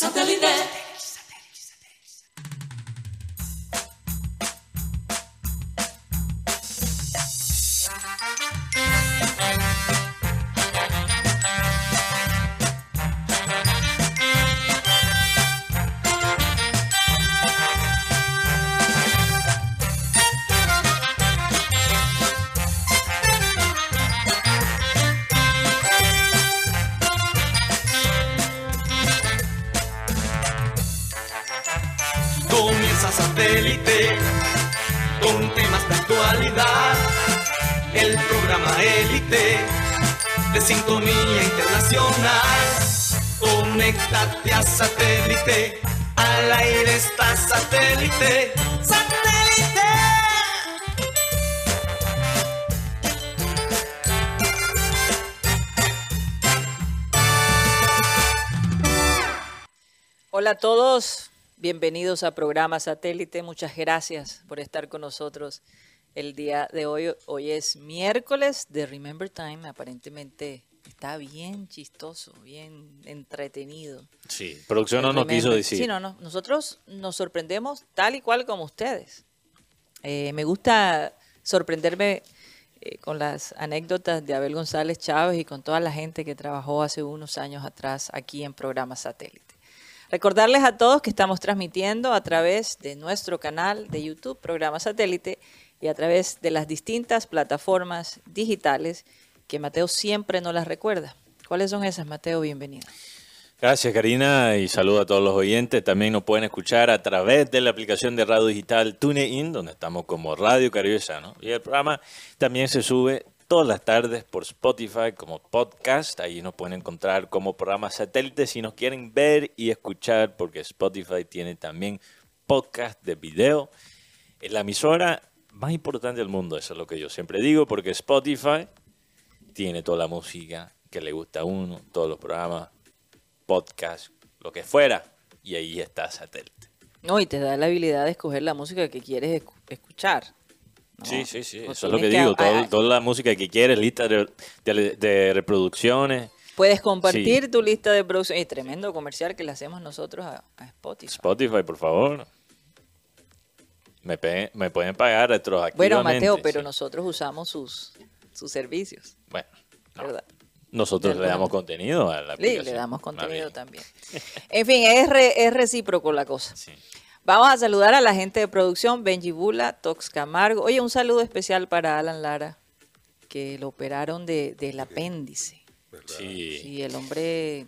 Satellite. Satélite. ¡Satélite! Hola a todos, bienvenidos a programa Satélite. Muchas gracias por estar con nosotros el día de hoy. Hoy es miércoles de Remember Time. Aparentemente está bien chistoso, bien entretenido. Sí, producción no nos quiso decir. Sí, no, no. Nosotros nos sorprendemos tal y cual como ustedes. Eh, me gusta sorprenderme eh, con las anécdotas de Abel González Chávez y con toda la gente que trabajó hace unos años atrás aquí en programa Satélite. Recordarles a todos que estamos transmitiendo a través de nuestro canal de YouTube, programa Satélite, y a través de las distintas plataformas digitales que Mateo siempre nos las recuerda. ¿Cuáles son esas, Mateo? Bienvenido. Gracias, Karina, y saludo a todos los oyentes. También nos pueden escuchar a través de la aplicación de radio digital TuneIn, donde estamos como Radio Caribe. Y el programa también se sube todas las tardes por Spotify como podcast. Ahí nos pueden encontrar como programa satélite si nos quieren ver y escuchar, porque Spotify tiene también podcast de video. Es la emisora más importante del mundo, eso es lo que yo siempre digo, porque Spotify tiene toda la música que le gusta a uno, todos los programas, podcast, lo que fuera, y ahí está satélite. No, y te da la habilidad de escoger la música que quieres escu- escuchar. ¿no? Sí, sí, sí, O eso es lo que digo, toda la música que quieres, lista de, de- de reproducciones, Puedes compartir Sí. tu lista de producción. Y tremendo comercial que le hacemos nosotros a, a Spotify. Spotify, por favor. Me, me pueden pagar retroactivamente. Bueno, Mateo, pero sí. nosotros usamos sus, sus servicios, Bueno, no. ¿verdad? nosotros le damos contenido a la Le, aplicación. le damos contenido también. En fin, es, re- es recíproco la cosa. Sí. Vamos a saludar a la gente de producción, Benji Bula, Tox Camargo. Oye, un saludo especial para Alan Lara, que lo operaron de, del apéndice. Sí. Sí, el hombre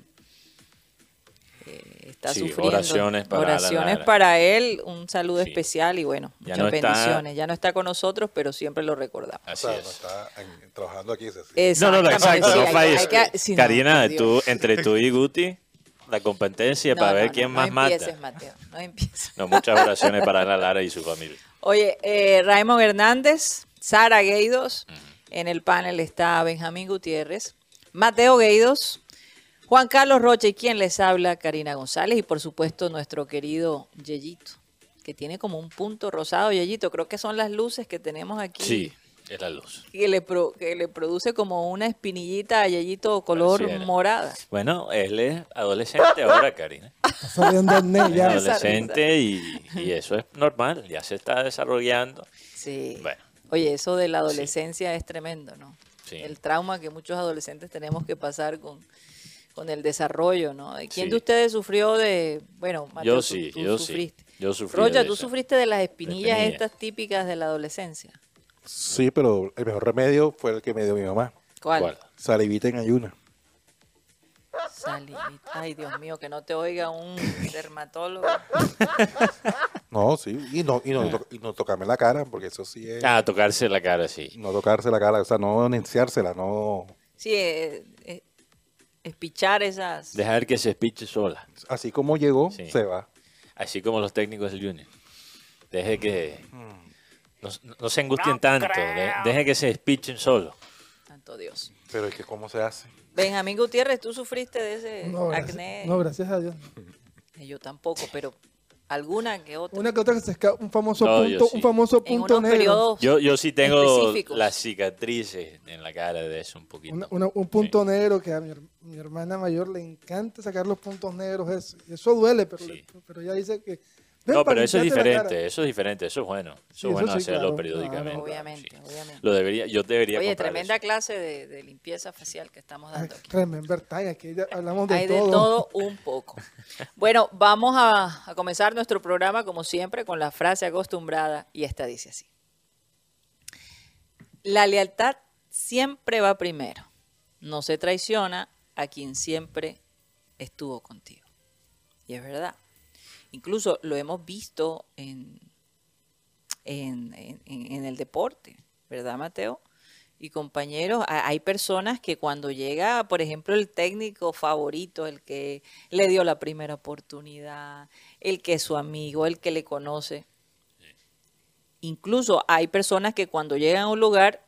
está Sí, sufriendo. oraciones para Oraciones para él, un saludo Sí. especial y bueno, Ya muchas no está- bendiciones. Ya no está con nosotros, pero siempre lo recordamos. Así O sea, es. no está en- trabajando aquí. es así. No, no, exacto, sí, no falles. Karina, tú, entre tú y Guti, la competencia No, para no, ver quién no más mata. empieces, Mateo, no empieces. No, muchas oraciones para Ana Lara y su familia. Oye, eh, Raymond Hernández, Sara Gueidos, en el panel está Benjamín Gutiérrez, Mateo Gueidos, Juan Carlos Rocha y quien les habla, Karina González, y por supuesto nuestro querido Yeyito, que tiene como un punto rosado, Yeyito, creo que son las luces que tenemos aquí. Sí, es la luz. Que le, pro- que le produce como una espinillita a Yeyito color Pareciera. morada. Bueno, él es adolescente ahora, Karina. Net Es ya. Adolescente y, y eso es normal, ya se está desarrollando. Sí. Bueno. Oye, eso de la adolescencia es tremendo, ¿no? Sí. El trauma que muchos adolescentes tenemos que pasar con, con el desarrollo, ¿no? ¿Quién Sí. de ustedes sufrió de, bueno, Mateo, Yo tú- sí, tú yo sufriste. sí. Yo sufrí. Rocha, de tú sufriste de las espinillas espinilla. estas típicas de la adolescencia. Sí, pero el mejor remedio fue el que me dio mi mamá. ¿Cuál? ¿Cuál? Salivita en ayuna. Salivita. Ay, Dios mío, que no te oiga un dermatólogo. No, sí. Y no, y no, to- y no tocarme la cara, porque eso sí es... Ah, tocarse la cara, sí. No tocarse la cara, o sea, no enunciársela, no... Sí, eh, espichar esas... Dejar que se espiche sola. Así como llegó, Sí. se va. Así como los técnicos del Junior. Deje que. No, no se angustien tanto. de- deje que se espichen solo. Santo Dios. Pero es que ¿cómo se hace? Benjamín Gutiérrez, ¿tú sufriste de ese No, gracias, acné? no, gracias a Dios. Eh, Yo tampoco, pero alguna que otra. Una que otra que se escapa, un famoso No, punto, sí. un famoso en punto negro. Yo, yo sí tengo las cicatrices en la cara de eso un poquito. Una- una- un punto negro que a mi, mi hermana mayor le encanta sacar los puntos negros. Eso, eso duele, pero, Sí. le- pero ella dice que. "Ven No, pero eso es limpiarte la cara". diferente, eso es diferente, eso es bueno. Eso Sí, es eso bueno sí, hacerlo claro, periódicamente. claro. Obviamente, sí. obviamente. Lo debería, yo debería Oye, tremenda eso. clase de, de limpieza facial que estamos dando aquí. Remember time, aquí ya hablamos de Hay de todo. todo un poco. Bueno, vamos a, a comenzar nuestro programa como siempre con la frase acostumbrada y esta dice así. La lealtad siempre va primero. No se traiciona a quien siempre estuvo contigo. Y es verdad. Incluso lo hemos visto en, en, en- en el deporte, ¿verdad, Mateo? Y compañeros, ha- hay personas que cuando llega, por ejemplo, el técnico favorito, el que le dio la primera oportunidad, el que es su amigo, el que le conoce, incluso hay personas que cuando llegan a un lugar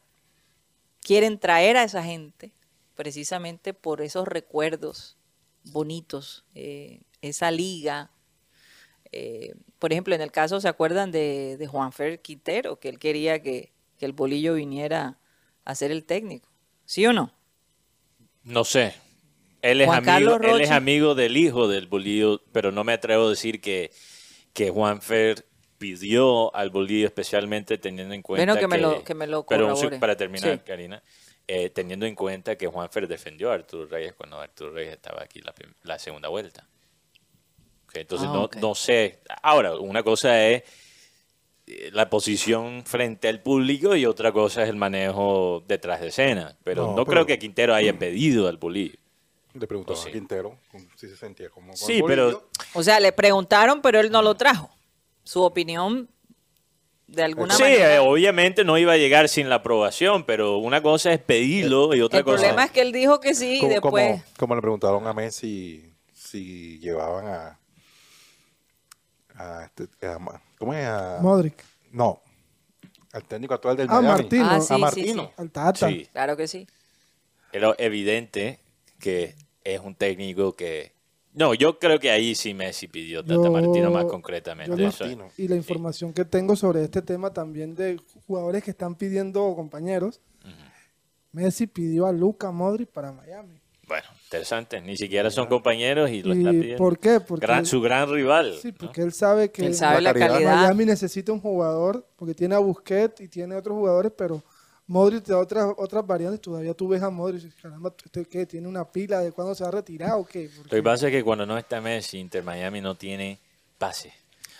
quieren traer a esa gente precisamente por esos recuerdos bonitos, eh, esa liga. Eh, por ejemplo, en el caso, ¿se acuerdan de, de Juanfer Quintero? Que él quería que, que el bolillo viniera a ser el técnico. ¿Sí o no? No sé. Él es, Juan amigo, él es amigo del hijo del Bolillo, pero no me atrevo a decir que, que Juanfer pidió al Bolillo especialmente teniendo en cuenta Bueno, que me lo- que me lo pero un para terminar, Sí. Karina, eh, teniendo en cuenta que Juanfer defendió a Arturo Reyes cuando Arturo Reyes estaba aquí la, la segunda vuelta. Entonces Ah, no, no sé. Ahora, una cosa es eh, la posición frente al público y otra cosa es el manejo detrás de escena. Pero no, No, creo que Quintero haya pedido al Bolillo. Le preguntó sí. a Quintero con- si se sentía como con Sí, el pero-. O sea, le preguntaron, pero él no lo trajo. Su opinión, de alguna Sí, manera. eh, obviamente no iba a llegar sin la aprobación, pero una cosa es pedirlo y otra el cosa problema es que él dijo que sí y después... como- como le preguntaron a Messi si llevaban a, a, este- a ¿cómo es? A- Modric. no, al técnico actual del Ah, Miami. Martino. Ah, sí, sí, a sí. Martino. Al Tata. Sí, Claro que sí. era evidente que es un técnico que... No, yo creo que ahí sí Messi pidió Tata Yo- Martino más concretamente. eso. Martino. Y la información que tengo sobre este tema también de jugadores que están pidiendo compañeros. Messi pidió a Luca Modric para Miami. Bueno, interesante. Ni siquiera son compañeros y lo está ¿Y pidiendo. por qué? Porque, Gran- su gran rival. sí, ¿no? porque él sabe que Él sabe la calidad. Miami necesita un jugador, porque tiene a Busquets y tiene otros jugadores, pero Modric de otras otras variantes, todavía tú ves a Modric y dices, caramba, ¿este qué? ¿Tiene una pila de cuándo se va a retirar o qué? Lo que pasa es que cuando no está Messi, Inter Miami no tiene pase.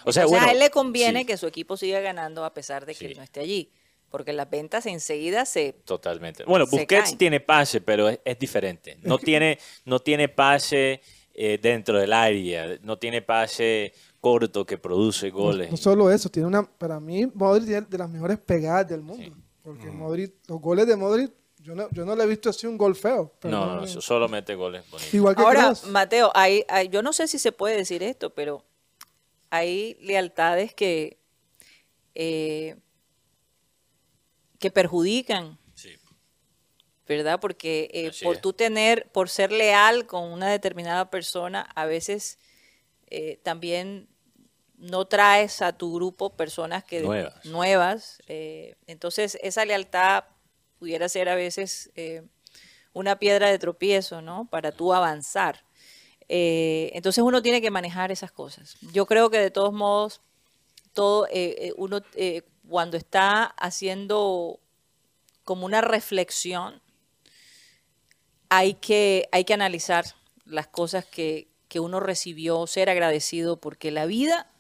O sea, o sea, bueno, a él le conviene sí, que su equipo siga ganando a pesar de que Sí. él no esté allí. Porque las ventas enseguida se... Totalmente. Bueno, se Busquets caen. tiene pase, pero es, es diferente. No tiene, no tiene pase eh, dentro del área, no tiene pase corto que produce No, goles. no solo eso, tiene una, para mí Modric tiene de las mejores pegadas del mundo. Porque Modric, los goles de Modric, yo no, yo no le he visto así un gol feo. no, no, perdóname. solo mete goles bonitos. Igual que Ahora, Kroos. Mateo, hay, hay- yo no sé si se puede decir esto, pero hay lealtades que, eh, que perjudican, Sí. ¿verdad? Porque eh, por tú tener, por ser leal con una determinada persona, a veces eh, también no traes a tu grupo personas que Nuevas. nuevas, eh, entonces esa lealtad pudiera ser a veces una piedra de tropiezo, ¿no? Para tú avanzar. Eh, entonces uno tiene que manejar esas cosas. Yo creo que de todos modos, todo eh, eh, uno eh, cuando está haciendo como una reflexión, hay que, hay que analizar las cosas que, que uno recibió, ser agradecido, porque la vida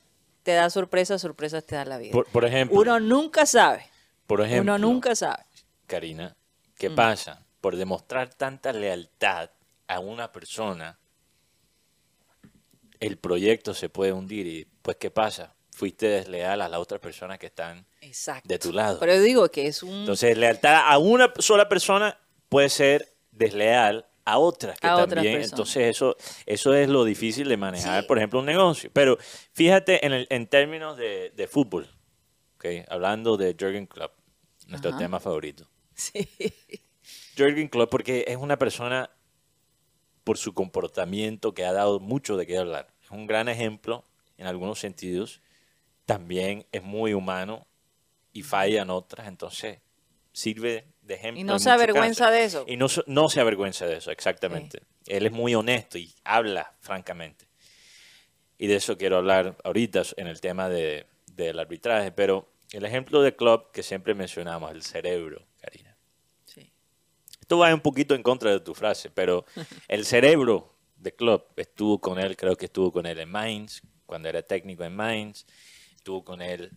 te da sorpresas, sorpresas te da la vida. Por, por ejemplo, uno nunca sabe, por ejemplo, uno nunca sabe. Karina, ¿qué Mm. pasa? Por demostrar tanta lealtad a una persona, el proyecto se puede hundir y pues ¿qué pasa? Fuiste desleal a las otras personas que están Exacto. de tu lado. Pero yo digo que es un... Entonces, lealtad a una sola persona puede ser desleal a otras que A también. Entonces, eso, eso es lo difícil de manejar, Sí. por ejemplo, un negocio. Pero fíjate en, el- en términos de, de fútbol, ¿ok? hablando de Jürgen Klopp, nuestro Ajá. tema favorito. Sí. Jürgen Klopp, porque es una persona por su comportamiento que ha dado mucho de qué hablar. Es un gran ejemplo en algunos sentidos, también es muy humano y falla en otras, entonces sirve de ejemplo. Y no se avergüenza casos. de eso. Y no, no se avergüenza de eso, exactamente. Él es muy honesto y habla francamente. Y de eso quiero hablar ahorita en el tema de, del arbitraje. Pero el ejemplo de Klopp que siempre mencionamos, el cerebro, Karina. Sí. Esto va un poquito en contra de tu frase, pero el cerebro de Klopp estuvo con él, creo que estuvo con él en Mainz, cuando era técnico en Mainz, estuvo con él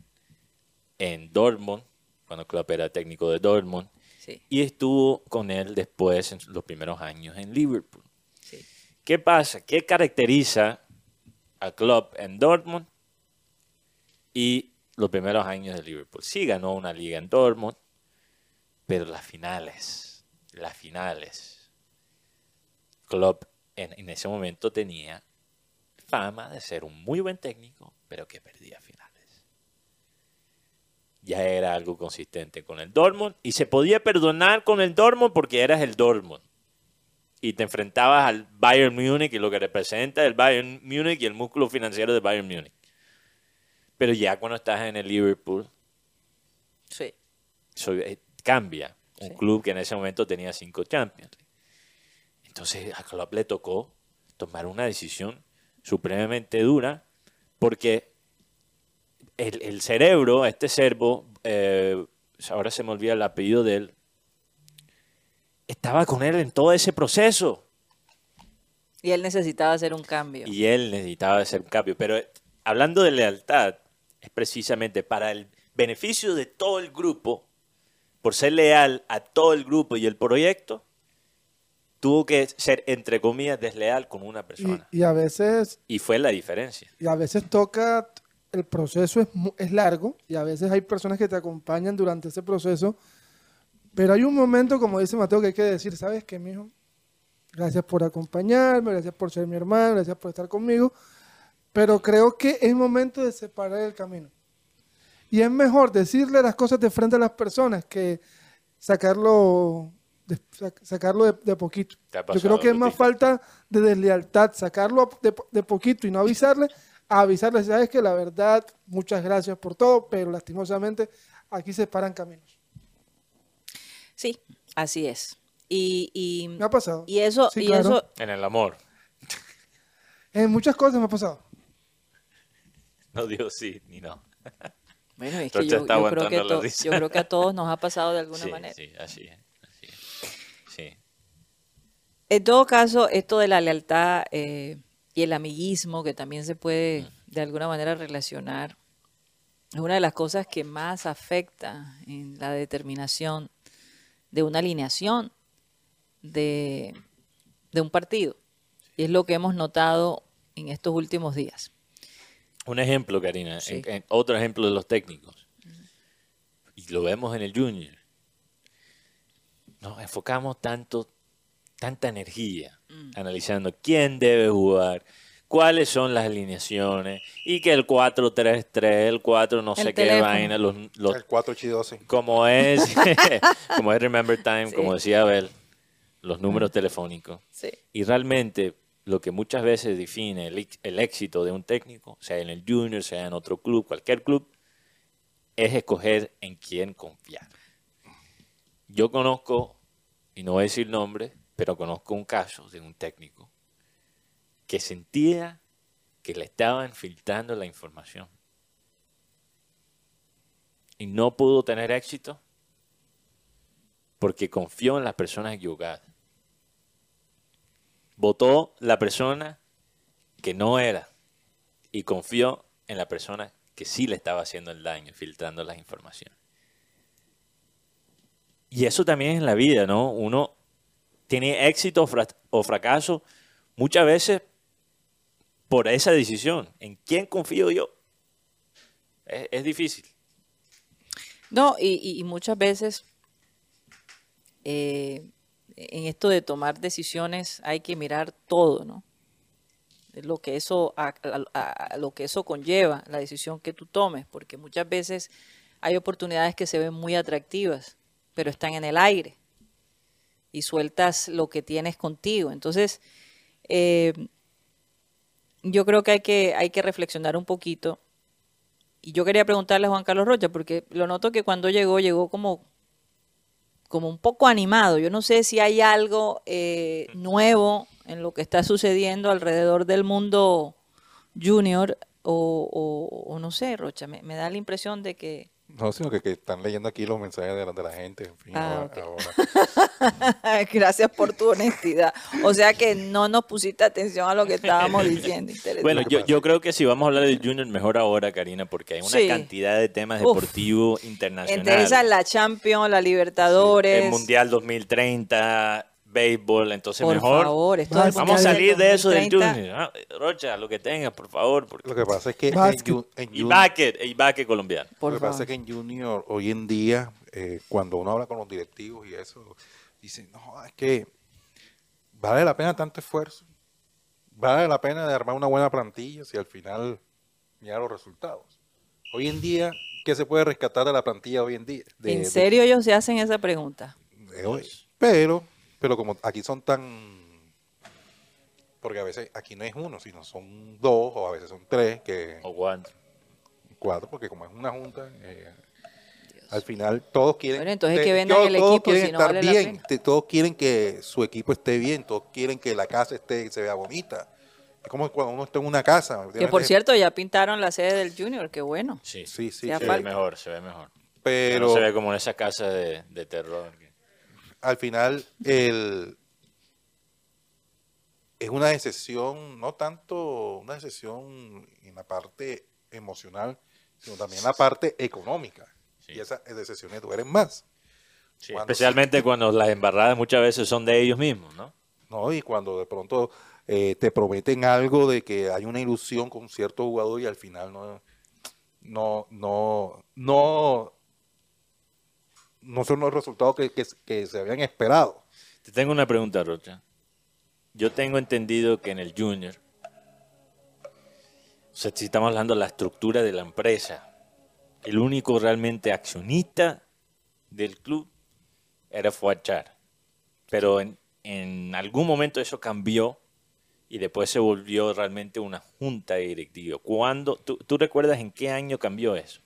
en Dortmund, cuando Klopp era técnico de Dortmund, Sí, y estuvo con él después en los primeros años en Liverpool. sí. ¿Qué pasa? ¿Qué caracteriza a Klopp en Dortmund y los primeros años de Liverpool? Sí ganó una liga en Dortmund, pero las finales, las finales, Klopp en, en ese momento tenía fama de ser un muy buen técnico, pero que perdía. Ya era algo consistente con el Dortmund y se podía perdonar con el Dortmund porque eras el Dortmund y te enfrentabas al Bayern Múnich y lo que representa el Bayern Múnich y el músculo financiero del Bayern Múnich. Pero ya cuando estás en el Liverpool, Sí. eso, eh, cambia. Un Sí. club que en ese momento tenía cinco Champions. Entonces a Klopp le tocó tomar una decisión supremamente dura porque el, el cerebro, este servo, eh, ahora se me olvida el apellido de él, estaba con él en todo ese proceso. Y él necesitaba hacer un cambio. Y él necesitaba hacer un cambio. Pero hablando de lealtad, es precisamente para el beneficio de todo el grupo, por ser leal a todo el grupo y el proyecto, tuvo que ser, entre comillas, desleal con una persona. Y, y a veces Y fue la diferencia. y a veces toca, el proceso es, es largo y a veces hay personas que te acompañan durante ese proceso, pero hay un momento, como dice Mateo, que hay que decir, ¿sabes qué, mijo? Gracias por acompañarme, gracias por ser mi hermano, gracias por estar conmigo, pero creo que es momento de separar el camino. Y es mejor decirle las cosas de frente a las personas que sacarlo de, sac- sacarlo de, de poquito. Yo creo que es más falta de deslealtad, sacarlo de poquito y no avisarle, a avisarle, sabes que la verdad, muchas gracias por todo, pero lastimosamente aquí se paran caminos. Sí, así es. Y, y, Me ha pasado. y eso, Sí, y claro. eso, En el amor. En muchas cosas me ha pasado. No digo sí ni no. bueno, es que yo, está yo creo que la to- risa. yo creo que a todos nos ha pasado de alguna Sí, manera. sí, así es. así es. Sí. En todo caso, esto de la lealtad eh, y el amiguismo, que también se puede de alguna manera relacionar, es una de las cosas que más afecta en la determinación de una alineación de, de un partido. Y es lo que hemos notado en estos últimos días. Un ejemplo, Karina, Sí. en- en- otro ejemplo de los técnicos. Y lo vemos en el Junior. Nos enfocamos tanto, tanta energía analizando quién debe jugar, cuáles son las alineaciones, y que el 4-3-3, el 4 no El sé qué vaina, los, los- El 4 12 como es, como es Remember Time, Sí. como decía Abel, los números telefónicos. Sí. Y realmente lo que muchas veces define el, el éxito de un técnico, sea en el junior, sea en otro club, cualquier club, es escoger en quién confiar. Yo conozco, y no voy a decir nombre, pero conozco un caso de un técnico que sentía que le estaban filtrando la información y no pudo tener éxito porque confió en las personas equivocadas. Votó la persona que no era y confió en la persona que sí le estaba haciendo el daño, filtrando las informaciones. Y eso también es en la vida, ¿no? Uno tiene éxito o fra- o fracaso muchas veces por esa decisión. ¿En quién confío yo? Es, difícil. No, y, muchas veces eh, en esto de tomar decisiones hay que mirar todo, ¿no? Lo que eso, a- lo que eso conlleva, la decisión que tú tomes, porque muchas veces hay oportunidades que se ven muy atractivas, pero están en el aire y sueltas lo que tienes contigo. Entonces, eh, yo creo que hay que, hay que reflexionar un poquito. Y yo quería preguntarle a Juan Carlos Rocha, porque lo noto que cuando llegó, llegó como, como un poco animado. Yo no sé si hay algo eh, nuevo en lo que está sucediendo alrededor del mundo junior o, o- o no sé, Rocha, me, me da la impresión de que... No, sino que, que están leyendo aquí los mensajes de la, de la gente. En fin, Ah, ahora-. Gracias por tu honestidad. O sea que no nos pusiste atención a lo que estábamos diciendo. Bueno, yo, yo creo que si vamos a hablar de Junior, mejor ahora, Karina, porque hay una Sí. cantidad de temas Uf. deportivos internacionales. Entre esas la Champions, la Libertadores. El Mundial 2030, béisbol, entonces Por mejor favor, esto del Vamos vamos a salir de eso del 2030. Junior. Ah, Rocha, lo que tengas, por favor. Porque... Lo que pasa es que en, Básquet. Y Baque, y colombiano. Por lo que pasa es que en Junior hoy en día, eh, cuando uno habla con los directivos y eso, dicen, no, es que vale la pena tanto esfuerzo, vale la pena de armar una buena plantilla si al final mira los resultados. Hoy en día, ¿qué se puede rescatar de la plantilla hoy en día? De- ¿En de- serio ellos se hacen esa pregunta? de hoy. Pero, pero como aquí son tan... Porque a veces aquí no es uno, sino son dos o a veces son tres, que O cuatro. cuatro, porque como es una junta, eh, al final todos quieren... Bueno, entonces te- que vendan todos- el todos equipo, quieren si no estar vale la bien, pena. te- todos quieren que su equipo esté bien, todos quieren que la casa esté se vea bonita. Es como cuando uno está en una casa. ¿me Que por cierto ya pintaron la sede del Junior, qué bueno. Sí, Sí, sí, se ve mejor, se ve mejor. Pero no se ve como en esa casa de, de terror. Al final el es una decisión, no tanto una decisión en la parte emocional, sino también en la parte económica. Sí. Y esas decisiones duelen más. Sí, Cuando especialmente cuando las embarradas muchas veces son de ellos mismos, ¿no? ¿no? Y cuando de pronto eh, te prometen algo de que hay una ilusión con cierto jugador y al final no, no, no, no, no son los resultados que, que- se habían esperado. Te tengo una pregunta, Rocha. Yo tengo entendido que en el Junior, o sea, si estamos hablando de la estructura de la empresa, el único realmente accionista del club era Fuachar. Pero en, en algún momento eso cambió y después se volvió realmente una junta de directivos. ¿Cuándo? ¿Tú, tú recuerdas en qué año cambió eso?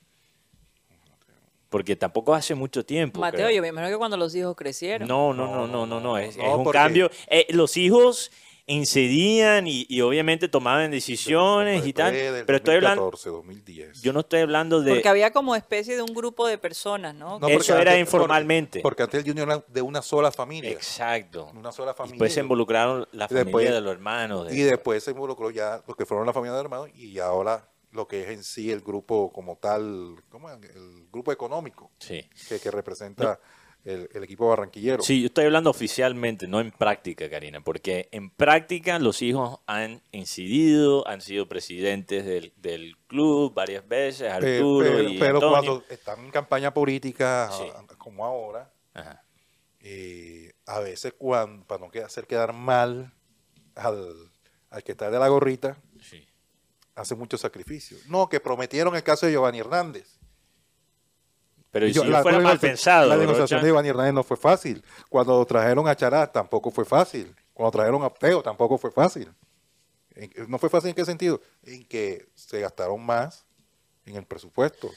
Porque tampoco hace mucho tiempo. Mateo, creo. yo me imagino que cuando los hijos crecieron. No, no, no, no, no, no. Es, no, es un porque- cambio. Eh, los hijos incidían y, y obviamente tomaban decisiones y tal. Del Pero estoy hablando. 2014, 2010. Yo no estoy hablando de. Porque había como especie de un grupo de personas, ¿no? No, Eso era antes- informalmente. Porque, porque antes el Junior era de una sola familia. Exacto. Una sola familia. Después se involucraron la familia después- de los hermanos. de- Y después se involucró ya los que fueron la familia de hermanos y ahora lo que es en sí el grupo como tal, ¿cómo es? el grupo económico Sí. que, que representa el, el equipo barranquillero. Sí, yo estoy hablando oficialmente, no en práctica, Karina, porque en práctica los hijos han incidido, han sido presidentes del, del club varias veces, Arturo pero, y pero Antonio. cuando están en campaña política Sí. como ahora, Ajá. eh, a veces cuando, para no hacer quedar mal al, al que está de la gorrita. Hace muchos sacrificios. No, que prometieron el caso de Giovanni Hernández. Pero Y si yo- yo la- fuera la mal pensado, La negociación de Giovanni Hernández no fue fácil. Cuando trajeron a Chará tampoco fue fácil. Cuando trajeron a Teo tampoco fue fácil. En- ¿No fue fácil en qué sentido? En que se gastaron más en el presupuesto.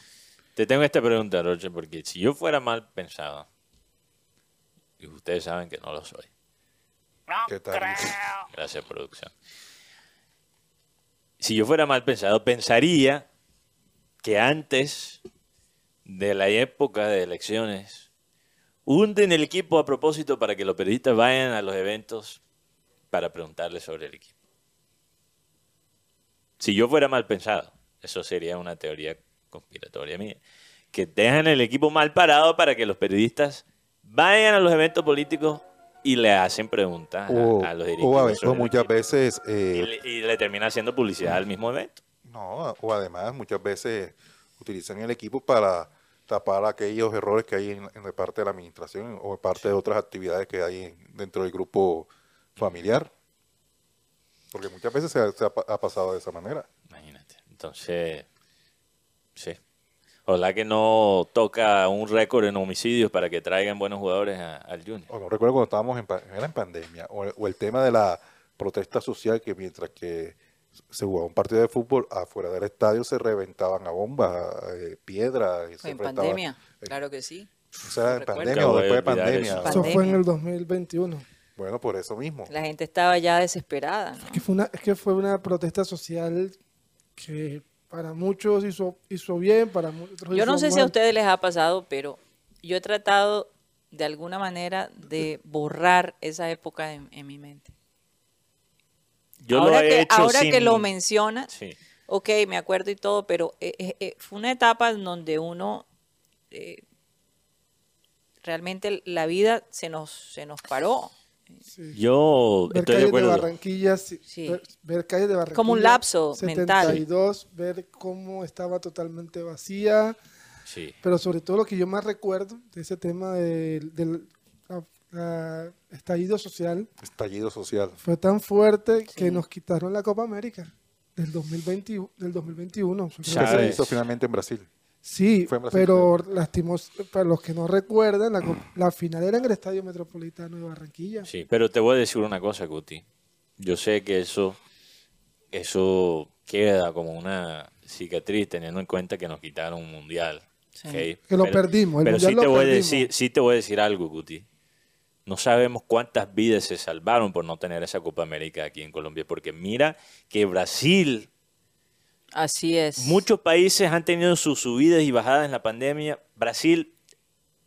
Te tengo esta pregunta, Roche, porque si yo fuera mal pensado, y ustedes saben que no lo soy, ¿Qué tal? gracias producción. Si yo fuera mal pensado, pensaría que antes de la época de elecciones, hunden el equipo a propósito para que los periodistas vayan a los eventos para preguntarles sobre el equipo. Si yo fuera mal pensado, eso sería una teoría conspiratoria mía, que dejan el equipo mal parado para que los periodistas vayan a los eventos políticos y le hacen preguntas a- O, a, los o directivos. a veces, sobre o el muchas veces, Y eh, le, y le termina haciendo publicidad al mismo evento. no, o además muchas veces utilizan el equipo para tapar aquellos errores que hay en, parte de la administración o en parte de otras actividades que hay en- dentro del grupo familiar. Porque muchas veces se ha- se ha pa- ha pasado de esa manera. Imagínate. Entonces, sí. Ojalá que no toca un récord en homicidios para que traigan buenos jugadores a- al Junior. O no recuerdo cuando estábamos en, era en pandemia, o, o el tema de la protesta social, que mientras que se jugaba un partido de fútbol, afuera del estadio se reventaban a bombas, eh, piedras. y se Fue en pandemia, eh, claro que sí. O sea, en Recuerdo. pandemia o después de pandemia. eso. Eso fue en el 2021. Bueno, por eso mismo. La gente estaba ya desesperada. ¿no? Que fue una, es que fue una protesta social que para muchos hizo, hizo bien, para muchos Yo no hizo sé si a ustedes les ha pasado, pero yo he tratado de alguna manera de borrar esa época en, en mi mente. Yo ahora lo he que, hecho ahora que lo mencionas, Sí. ok, me acuerdo y todo, pero eh, eh, eh, fue una etapa en donde uno eh, realmente la vida se nos, se nos paró. Sí. Yo Ver estoy de calles de acuerdo. Barranquilla, sí. Ver, ver calles de Barranquilla. Como un lapso mental. 72, ver cómo estaba totalmente vacía. Sí. Pero sobre todo lo que yo más recuerdo de ese tema del, la- la estallido social Estallido social. fue tan fuerte Sí. que nos quitaron la Copa América del 2020, del 2021. Yo creo Que se hizo finalmente en Brasil. Sí, pero lastimos, para los que no recuerdan, la, la final era en el Estadio Metropolitano de Barranquilla. Sí, pero te voy a decir una cosa, Guti. Yo sé que eso, eso queda como una cicatriz teniendo en cuenta que nos quitaron un mundial. Que lo Pero- perdimos, el pero sí lo te voy a perdimos. decir, sí te voy a decir algo, Guti. No sabemos cuántas vidas se salvaron por no tener esa Copa América aquí en Colombia, porque mira que Brasil Así es. Muchos países han tenido sus subidas y bajadas en la pandemia. Brasil,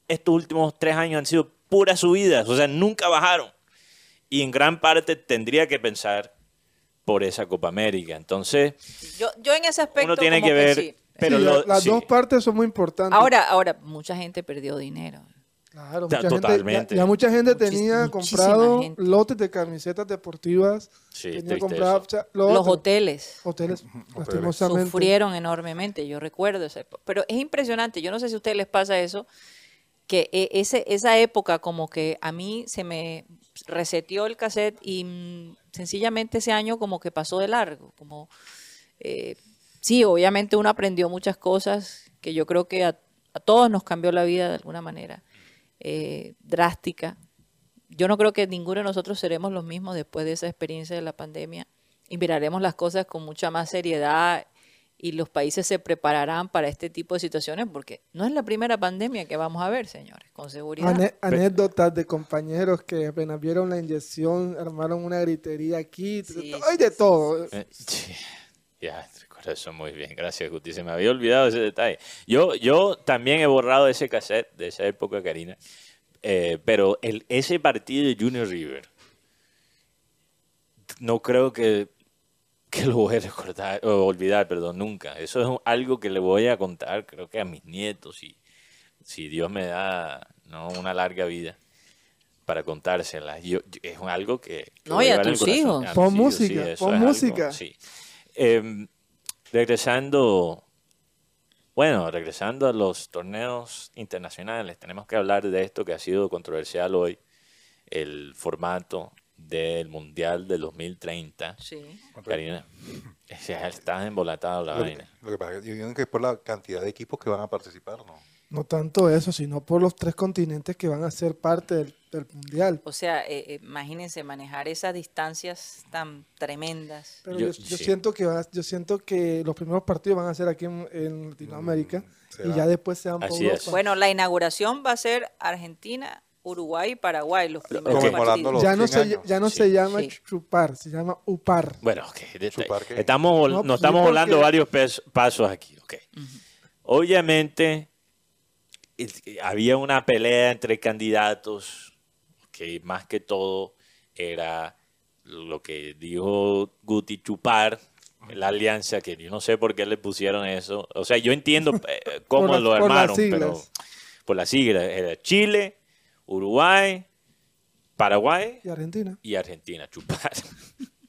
estos últimos tres años han sido puras subidas, o sea, nunca bajaron. Y en gran parte tendría que pensar por esa Copa América. Entonces, Yo, yo en ese aspecto uno tiene como que ver. sí. Pero Sí, lo- la- las sí. dos partes son muy importantes. Ahora, ahora, mucha gente perdió dinero. Claro, mucha gente, totalmente. ya, ya mucha gente Muchis- tenía comprado gente. lotes de camisetas deportivas. Sí, tenía comprado o sea, lo Los otro, hoteles hoteles, lastimosamente. sufrieron enormemente, yo recuerdo esa época. Pero es impresionante, yo no sé si a ustedes les pasa eso, que e- ese, esa época como que a mí se me reseteó el cassette y mm, sencillamente ese año como que pasó de largo, como eh, sí, obviamente uno aprendió muchas cosas que yo creo que a, a todos nos cambió la vida de alguna manera eh, drástica. Yo no creo que ninguno de nosotros seremos los mismos después de esa experiencia de la pandemia y miraremos las cosas con mucha más seriedad y los países se prepararán para este tipo de situaciones porque no es la primera pandemia que vamos a ver, señores, con seguridad. Ane- anécdotas de compañeros que apenas vieron la inyección, armaron una gritería aquí, Sí, hay sí, de sí, todo. Sí. Ya, eso muy bien. Gracias, Guti. Se me había olvidado ese detalle. Yo, yo también he borrado ese cassette de esa época, Karina. Eh, pero el, ese partido de Junior River, no creo que, que lo voy a recordar, o olvidar, perdón, nunca. Eso es un- algo que le voy a contar, creo que a mis nietos, y si Dios me da ¿no? una larga vida para contárselas. Yo, yo- es algo que... que No, y a tus hijos. Pon música, sí, pon es algo, música. sí. Em, regresando, bueno, regresando a los torneos internacionales, tenemos que hablar de esto que ha sido controversial hoy, el formato del Mundial del 2030. Sí. Karina, ya está embolatada la Lo que, vaina. lo que pasa es que yo digo que es por la cantidad de equipos que van a participar, ¿no? No tanto eso, sino por los tres continentes que van a ser parte del, del mundial. O sea, eh, eh, imagínense manejar esas distancias tan tremendas. Pero Yo- yo, yo sí. siento que va- yo siento que los primeros partidos van a ser aquí en, en Latinoamérica y será. ya después se van por Así Europa. es. Bueno, la inauguración va a ser Argentina, Uruguay y Paraguay, los primeros partidos. los ya no 100 se ya no Sí. se llama Sí. chupar, se llama upar. Bueno, ok, detalle. ¿Chupar? Estamos, No, nos pues, estamos sí, volando porque- varios pasos aquí. ok. Obviamente, había una pelea entre candidatos que más que todo era lo que dijo Guti Chupar, la alianza, que yo no sé por qué le pusieron eso. O sea, yo entiendo eh, cómo Por las- lo por armaron, pero siglas. por las siglas. Era Chile, Uruguay, Paraguay Y Argentina. y Argentina. Chupar.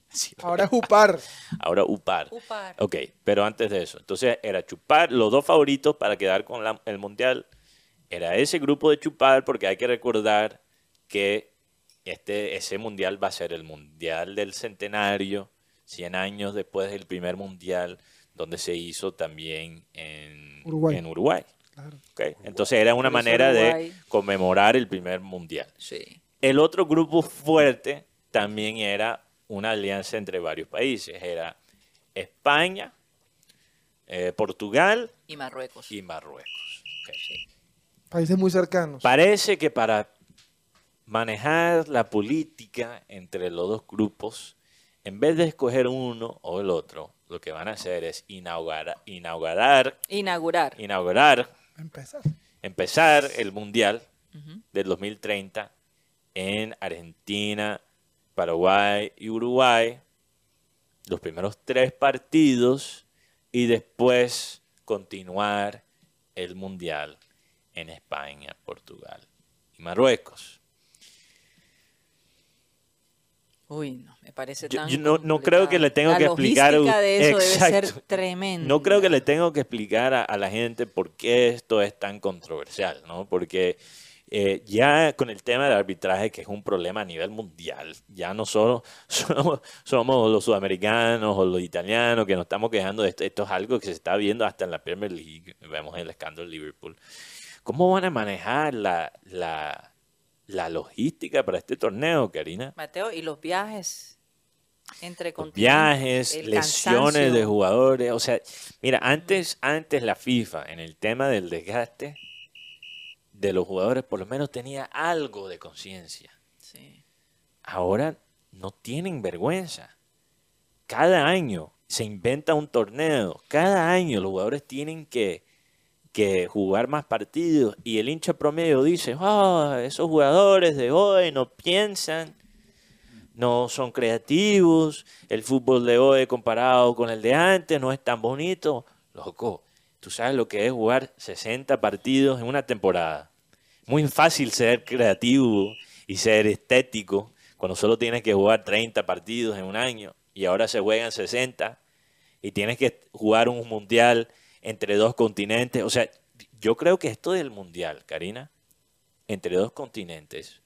Sí, Ahora es upar. Ahora UPAR. Upar. Ok, pero antes de eso. Entonces era Chupar, los dos favoritos para quedar con la- el Mundial. Era ese grupo de Chupar porque hay que recordar que este, ese Mundial va a ser el Mundial del Centenario, 100 años después del primer Mundial, donde se hizo también en Uruguay. En Uruguay. Claro. Ok, Entonces era una manera Uruguay. de conmemorar el primer Mundial. Sí. El otro grupo fuerte también era una alianza entre varios países. Era España, eh, Portugal Y Marruecos. y Marruecos. Países muy cercanos. Parece que para manejar la política entre los dos grupos, en vez de escoger uno o el otro, lo que van a hacer es inaugurar, inaugurar, Inaugurar. inaugurar, Empezar. empezar el Mundial Ujú. del 2030 en Argentina, Paraguay y Uruguay, los primeros tres partidos y después continuar el Mundial en España, Portugal y Marruecos. Uy, no, me parece tan yo no- no creo que le tengo La que explicar de eso debe ser Exacto. tremendo. No creo que le tengo que explicar a, a la gente por qué esto es tan controversial, ¿no? Porque eh, ya con el tema del arbitraje, que es un problema a nivel mundial, ya no solo somos, somos los sudamericanos o los italianos que nos estamos quejando de esto, esto es algo que se está viendo hasta en la Premier League, vemos el escándalo de Liverpool. ¿Cómo van a manejar la, la, la logística para este torneo, Karina? Mateo, y los viajes entre Los viajes, lesiones de jugadores. O sea, mira, antes, antes la FIFA, en el tema del desgaste de los jugadores, por lo menos tenía algo de conciencia. Sí. Ahora no tienen vergüenza. Cada año se inventa un torneo. Cada año los jugadores tienen que, que jugar más partidos. Y el hincha promedio dice, "Ah, esos jugadores de hoy no piensan, no son creativos, el fútbol de hoy comparado con el de antes no es tan bonito. Loco, tú sabes lo que es jugar 60 partidos en una temporada. Muy fácil ser creativo y ser estético cuando solo tienes que jugar 30 partidos en un año y ahora se juegan 60 y tienes que jugar un mundial entre dos continentes. O sea, yo creo que esto del mundial, Karina, entre dos continentes,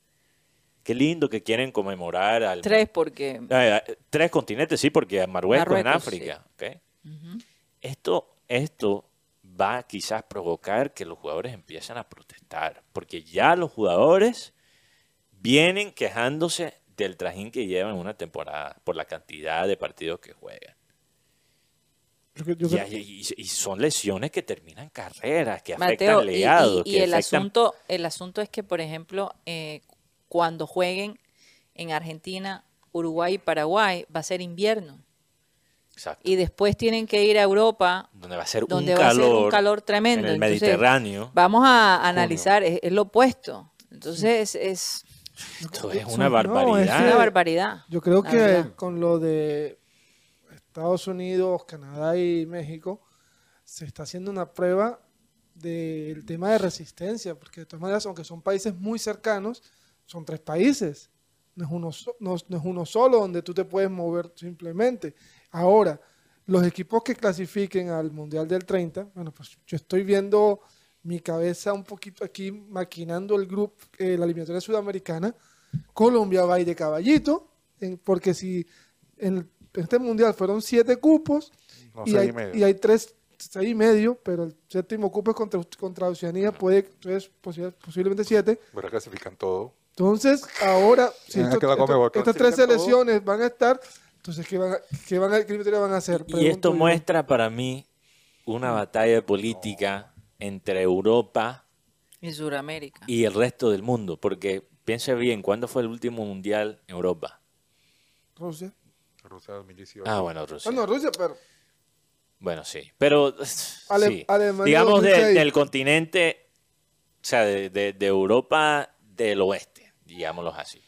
qué lindo que quieren conmemorar al... Tres, porque. Ah, ah, tres continentes, sí, porque Marruecos, en Marruecos, África. ¿ok? Ujú. Esto, esto va a quizás provocar que los jugadores empiecen a protestar, porque ya los jugadores vienen quejándose del trajín que llevan una temporada por la cantidad de partidos que juegan. Yo yo Y, y- y son lesiones que terminan carreras, que Mateo, afectan y- y- y, que el, afectan asunto, el asunto es que, por ejemplo, eh, cuando jueguen en Argentina, Uruguay y Paraguay, va a ser invierno. Exacto. Y después tienen que ir a Europa, donde va a ser donde un va a calor, ser un calor tremendo. en el Entonces, Mediterráneo. Vamos a analizar, es, es lo opuesto. Entonces, es Esto es No, una es barbaridad. una que- barbaridad. Yo creo que verdad. con lo de Estados Unidos, Canadá y México, se está haciendo una prueba del tema de resistencia, porque de todas maneras, aunque son países muy cercanos, son tres países. No es uno, no, no es uno solo donde tú te puedes mover simplemente. Ahora, los equipos que clasifiquen al Mundial del 30, bueno, pues yo estoy viendo mi cabeza un poquito aquí maquinando el grupo, eh, la eliminatoria sudamericana. Colombia va ir de caballito, en- porque si en en este mundial fueron siete cupos No y, hay, y medio. y hay tres, seis y medio, pero el séptimo cupo es contra, contra Oceanía, puede, entonces posi- posiblemente siete. Pero clasifican todo. Entonces, ahora, si Ah, esto- esto- Conmebol estas tres todo. selecciones van a estar, entonces, ¿qué van a, qué van a, qué criterio van a hacer? Y esto yo. muestra para mí una batalla política entre Europa En Sudamérica. y el resto del mundo, porque piensa bien, ¿cuándo fue el último mundial en Europa? Rusia. Rusia 2018. Ah, bueno, Rusia. Ah, no, Rusia, pero Bueno, sí, pero Ale- sí. Alemania digamos de- 2006. del continente, o sea, de, de- de Europa del oeste, digámoslo así,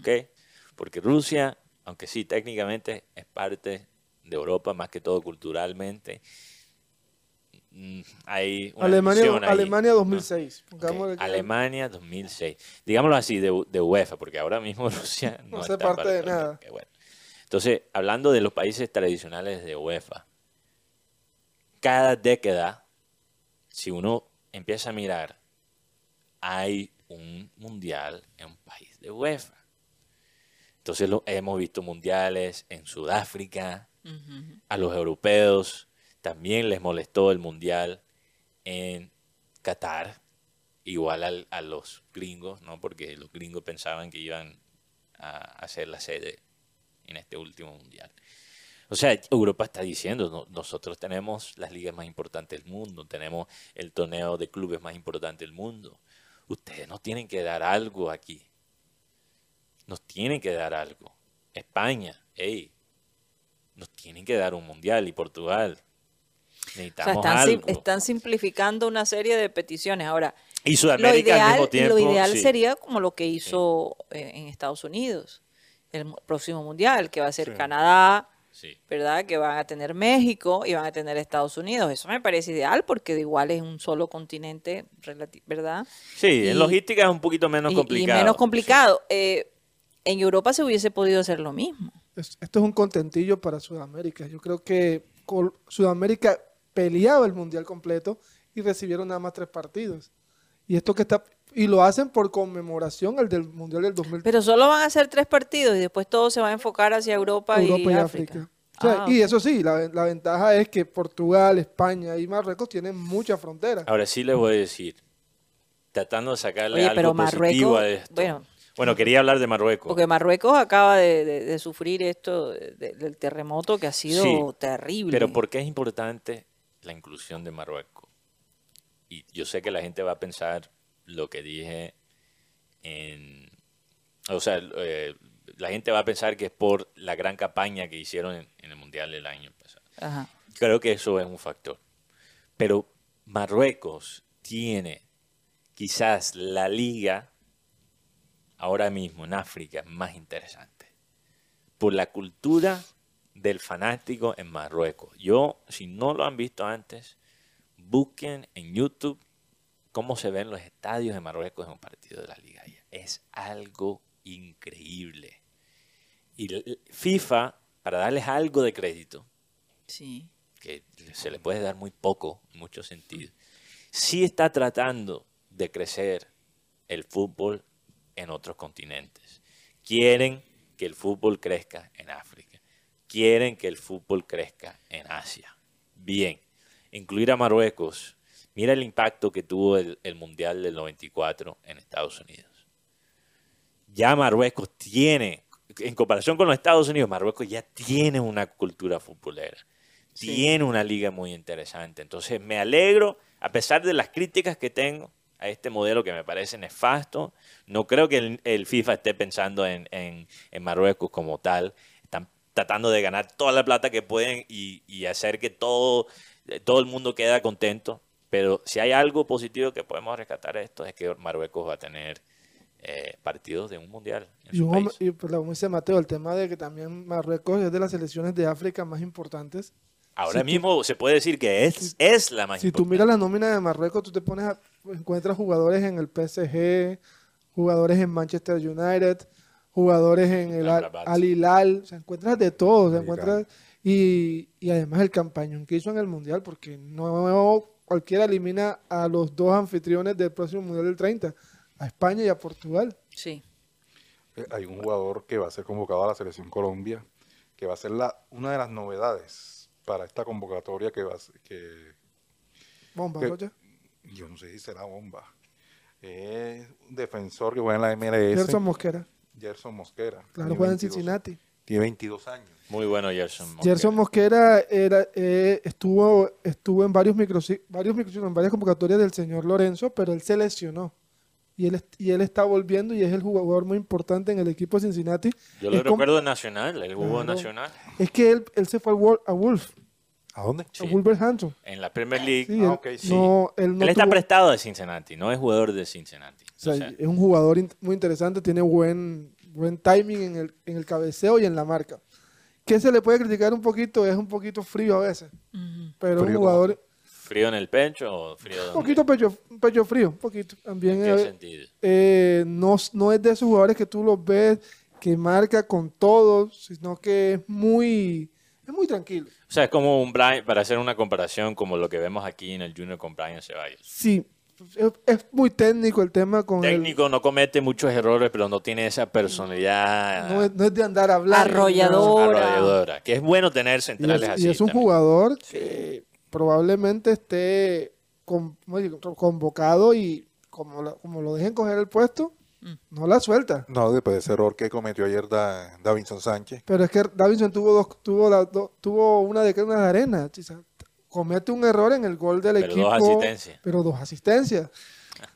¿ok? Porque Rusia, aunque sí técnicamente es parte de Europa, más que todo culturalmente, mm, hay una Alemania, Alemania ¿no? 2006. Ok, Pongámosle que- Alemania 2006. Digámoslo así, de, de UEFA, porque ahora mismo Rusia no, No está parte de nada. bueno. Entonces, hablando de los países tradicionales de UEFA, cada década, si uno empieza a mirar, hay un mundial en un país de UEFA. Entonces lo, hemos visto mundiales en Sudáfrica, a los europeos también les molestó el mundial en Qatar, igual al- a los gringos, ¿no? Porque los gringos pensaban que iban a hacer la sede en este último mundial. O sea, Europa está diciendo, "No- nosotros tenemos las ligas más importantes del mundo, tenemos el torneo de clubes más importante del mundo. Ustedes nos tienen que dar algo aquí. Nos tienen que dar algo. España, hey, nos tienen que dar un mundial y Portugal. O sea, Necesitamos están, sim- algo. están simplificando una serie de peticiones. Ahora, y lo Sudamérica al ideal, mismo tiempo. lo ideal sí. sería como lo que hizo eh, en Estados Unidos, el próximo mundial, que va a ser Sí. Canadá, Sí. ¿verdad? Que van a tener México y van a tener Estados Unidos. Eso me parece ideal porque de igual es un solo continente, ¿verdad? Sí, Y- en logística es un poquito menos y, y complicado. menos complicado. Eh, en Europa se hubiese podido hacer lo mismo. Es- esto es un contentillo para Sudamérica. Yo creo que Col- Sudamérica peleaba el mundial completo y recibieron nada más tres partidos. Y esto que está y lo hacen por conmemoración al del mundial del 2000 Pero solo van a ser tres partidos y después todo se va a enfocar hacia Europa, Europa y, y África. África. O sea, Ah, Y eso sí, la, la ventaja es que Portugal, España y Marruecos tienen muchas fronteras. Ahora sí les voy a decir, tratando de sacarle Oye, algo pero positivo Marruecos, a esto. bueno. Bueno, quería hablar de Marruecos. Porque Marruecos acaba de, de- de sufrir esto de- de- del terremoto que ha sido Sí, terrible. Pero ¿por qué es importante la inclusión de Marruecos? Y yo sé que la gente va a pensar lo que dije en... O sea, eh, la gente va a pensar que es por la gran campaña que hicieron en, en el Mundial del año pasado. Ajá. Creo que eso es un factor. Pero Marruecos tiene quizás la liga ahora mismo en África más interesante. Por la cultura del fanático en Marruecos. Yo, si no lo han visto antes, busquen en YouTube cómo se ven los estadios de Marruecos en un partido de la liga. Es algo increíble. Y FIFA, para darles algo de crédito, Sí. que se le puede dar muy poco en muchos sentidos, sí está tratando de crecer el fútbol en otros continentes. Quieren que el fútbol crezca en África. Quieren que el fútbol crezca en Asia. Bien, incluir a Marruecos. Mira el impacto que tuvo el, el Mundial del 94 en Estados Unidos. Ya Marruecos tiene, en comparación con los Estados Unidos, Marruecos ya tiene una cultura futbolera tiene una liga muy interesante. Entonces me alegro, a pesar de las críticas que tengo a este modelo que me parece nefasto, no creo que el, el FIFA esté pensando en, en- en Marruecos como tal. Están tratando de ganar toda la plata que pueden y, y hacer que todo, eh, todo el mundo quede contento. Pero si hay algo positivo que podemos rescatar de esto es que Marruecos va a tener eh, partidos de un mundial en Y, su un país. y pues, como dice Mateo, el tema de que también Marruecos es de las selecciones de África más importantes. Ahora si tú- mismo se puede decir que es, es la más Si tú importante. miras la nómina de Marruecos, tú te pones a, encuentras jugadores en el PSG, jugadores en Manchester United, jugadores en el Al, Hilal, o sea, encuentras de todo, Hilal. encuentras y, y además el campañón que hizo en el Mundial, porque no cualquiera elimina a los dos anfitriones del próximo Mundial del 30, a España y a Portugal. Sí. Eh, Hay un jugador que va a ser convocado a la selección Colombia, que va a ser la, una de las novedades para esta convocatoria que va a ser- que Bomba. Rocha. yo no sé si será bomba. Es un defensor que juega en la MLS, Gerson Mosquera, Gerson Mosquera. claro, juega en 22 Cincinnati. Tiene 22 años. Muy bueno Gerson Mosquera. Gerson Mosquera era, eh, estuvo, estuvo en varios micro, varios micro- en varias convocatorias del señor Lorenzo, pero él se lesionó. Y él, y él está volviendo y es el jugador muy importante en el equipo de Cincinnati. Yo lo Es recuerdo en Nacional, el jugó en Claro. Nacional. Es que él, él se fue al a Wolf, ¿A dónde? Sí. a Wolverhampton. En la Premier League. Sí, Ah, sí. no, él no él está tuvo- prestado de Cincinnati, no es jugador de Cincinnati. o sea, O sea, es un jugador in- muy interesante, tiene buen, buen timing en el, en el cabeceo y en la marca. ¿Qué se le puede criticar un poquito? Es un poquito frío a veces, Ujú. pero es un Frío, jugador ¿Frío en el pecho o frío un poquito pecho, pecho frío, un poquito. También ¿En qué eh, sentido? eh, no, no es de esos jugadores que tú los ves que marca con todos, sino que es muy, es muy tranquilo. O sea, es como un Brian, para hacer una comparación como lo que vemos aquí en el Junior con Brian Ceballos. Sí, es, es muy técnico el tema con el- Técnico, no comete muchos errores, pero no tiene esa personalidad no, es, no es de andar hablando. Arrollador. Ahora. arrolladora. Que es bueno tener Y centrales es, así. y es un también. jugador que probablemente esté con- convocado y como, la- como lo dejen coger el puesto, No la suelta. No, después de ese error que cometió ayer Da- Davinson Sánchez. Pero es que Davinson tuvo dos, tuvo la- do- tuvo una de una de arena. Comete un error en el gol del Pero equipo. dos asistencias. Pero dos asistencias.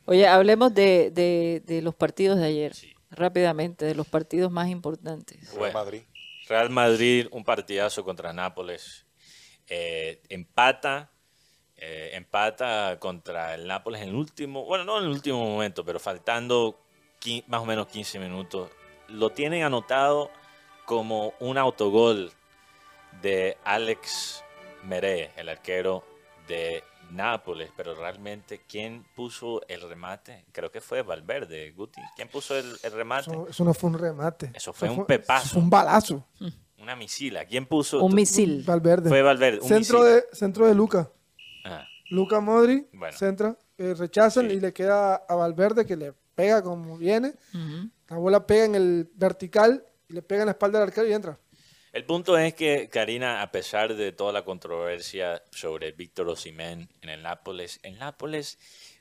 Oye, hablemos de, de- de los partidos de ayer, rápidamente, de los partidos más importantes. Real Bueno. Madrid. Real Madrid, un partidazo contra Nápoles. Eh, empata, eh, empata contra el Nápoles en el último, bueno, no en el último momento, pero faltando más o menos 15 minutos. Lo tienen anotado como un autogol de Alex Mere, el arquero de Nápoles, pero realmente, ¿quién puso el remate? Creo que fue Valverde, Guti. ¿Quién puso el, el remate? Eso, eso no fue un remate. Eso fue un pepazo. eso fue un balazo. Una misila. ¿Quién puso? Un misil. Valverde. Fue Valverde. un centro, de, centro de Luca. Ajá. Luca Modri, Bueno. centra, eh, rechazan Sí. y le queda a Valverde que le pega como viene. La bola pega en el vertical y le pega en la espalda del arquero y entra. El punto es que Karina, a pesar de toda la controversia sobre Víctor Osimhen en el Nápoles, el Nápoles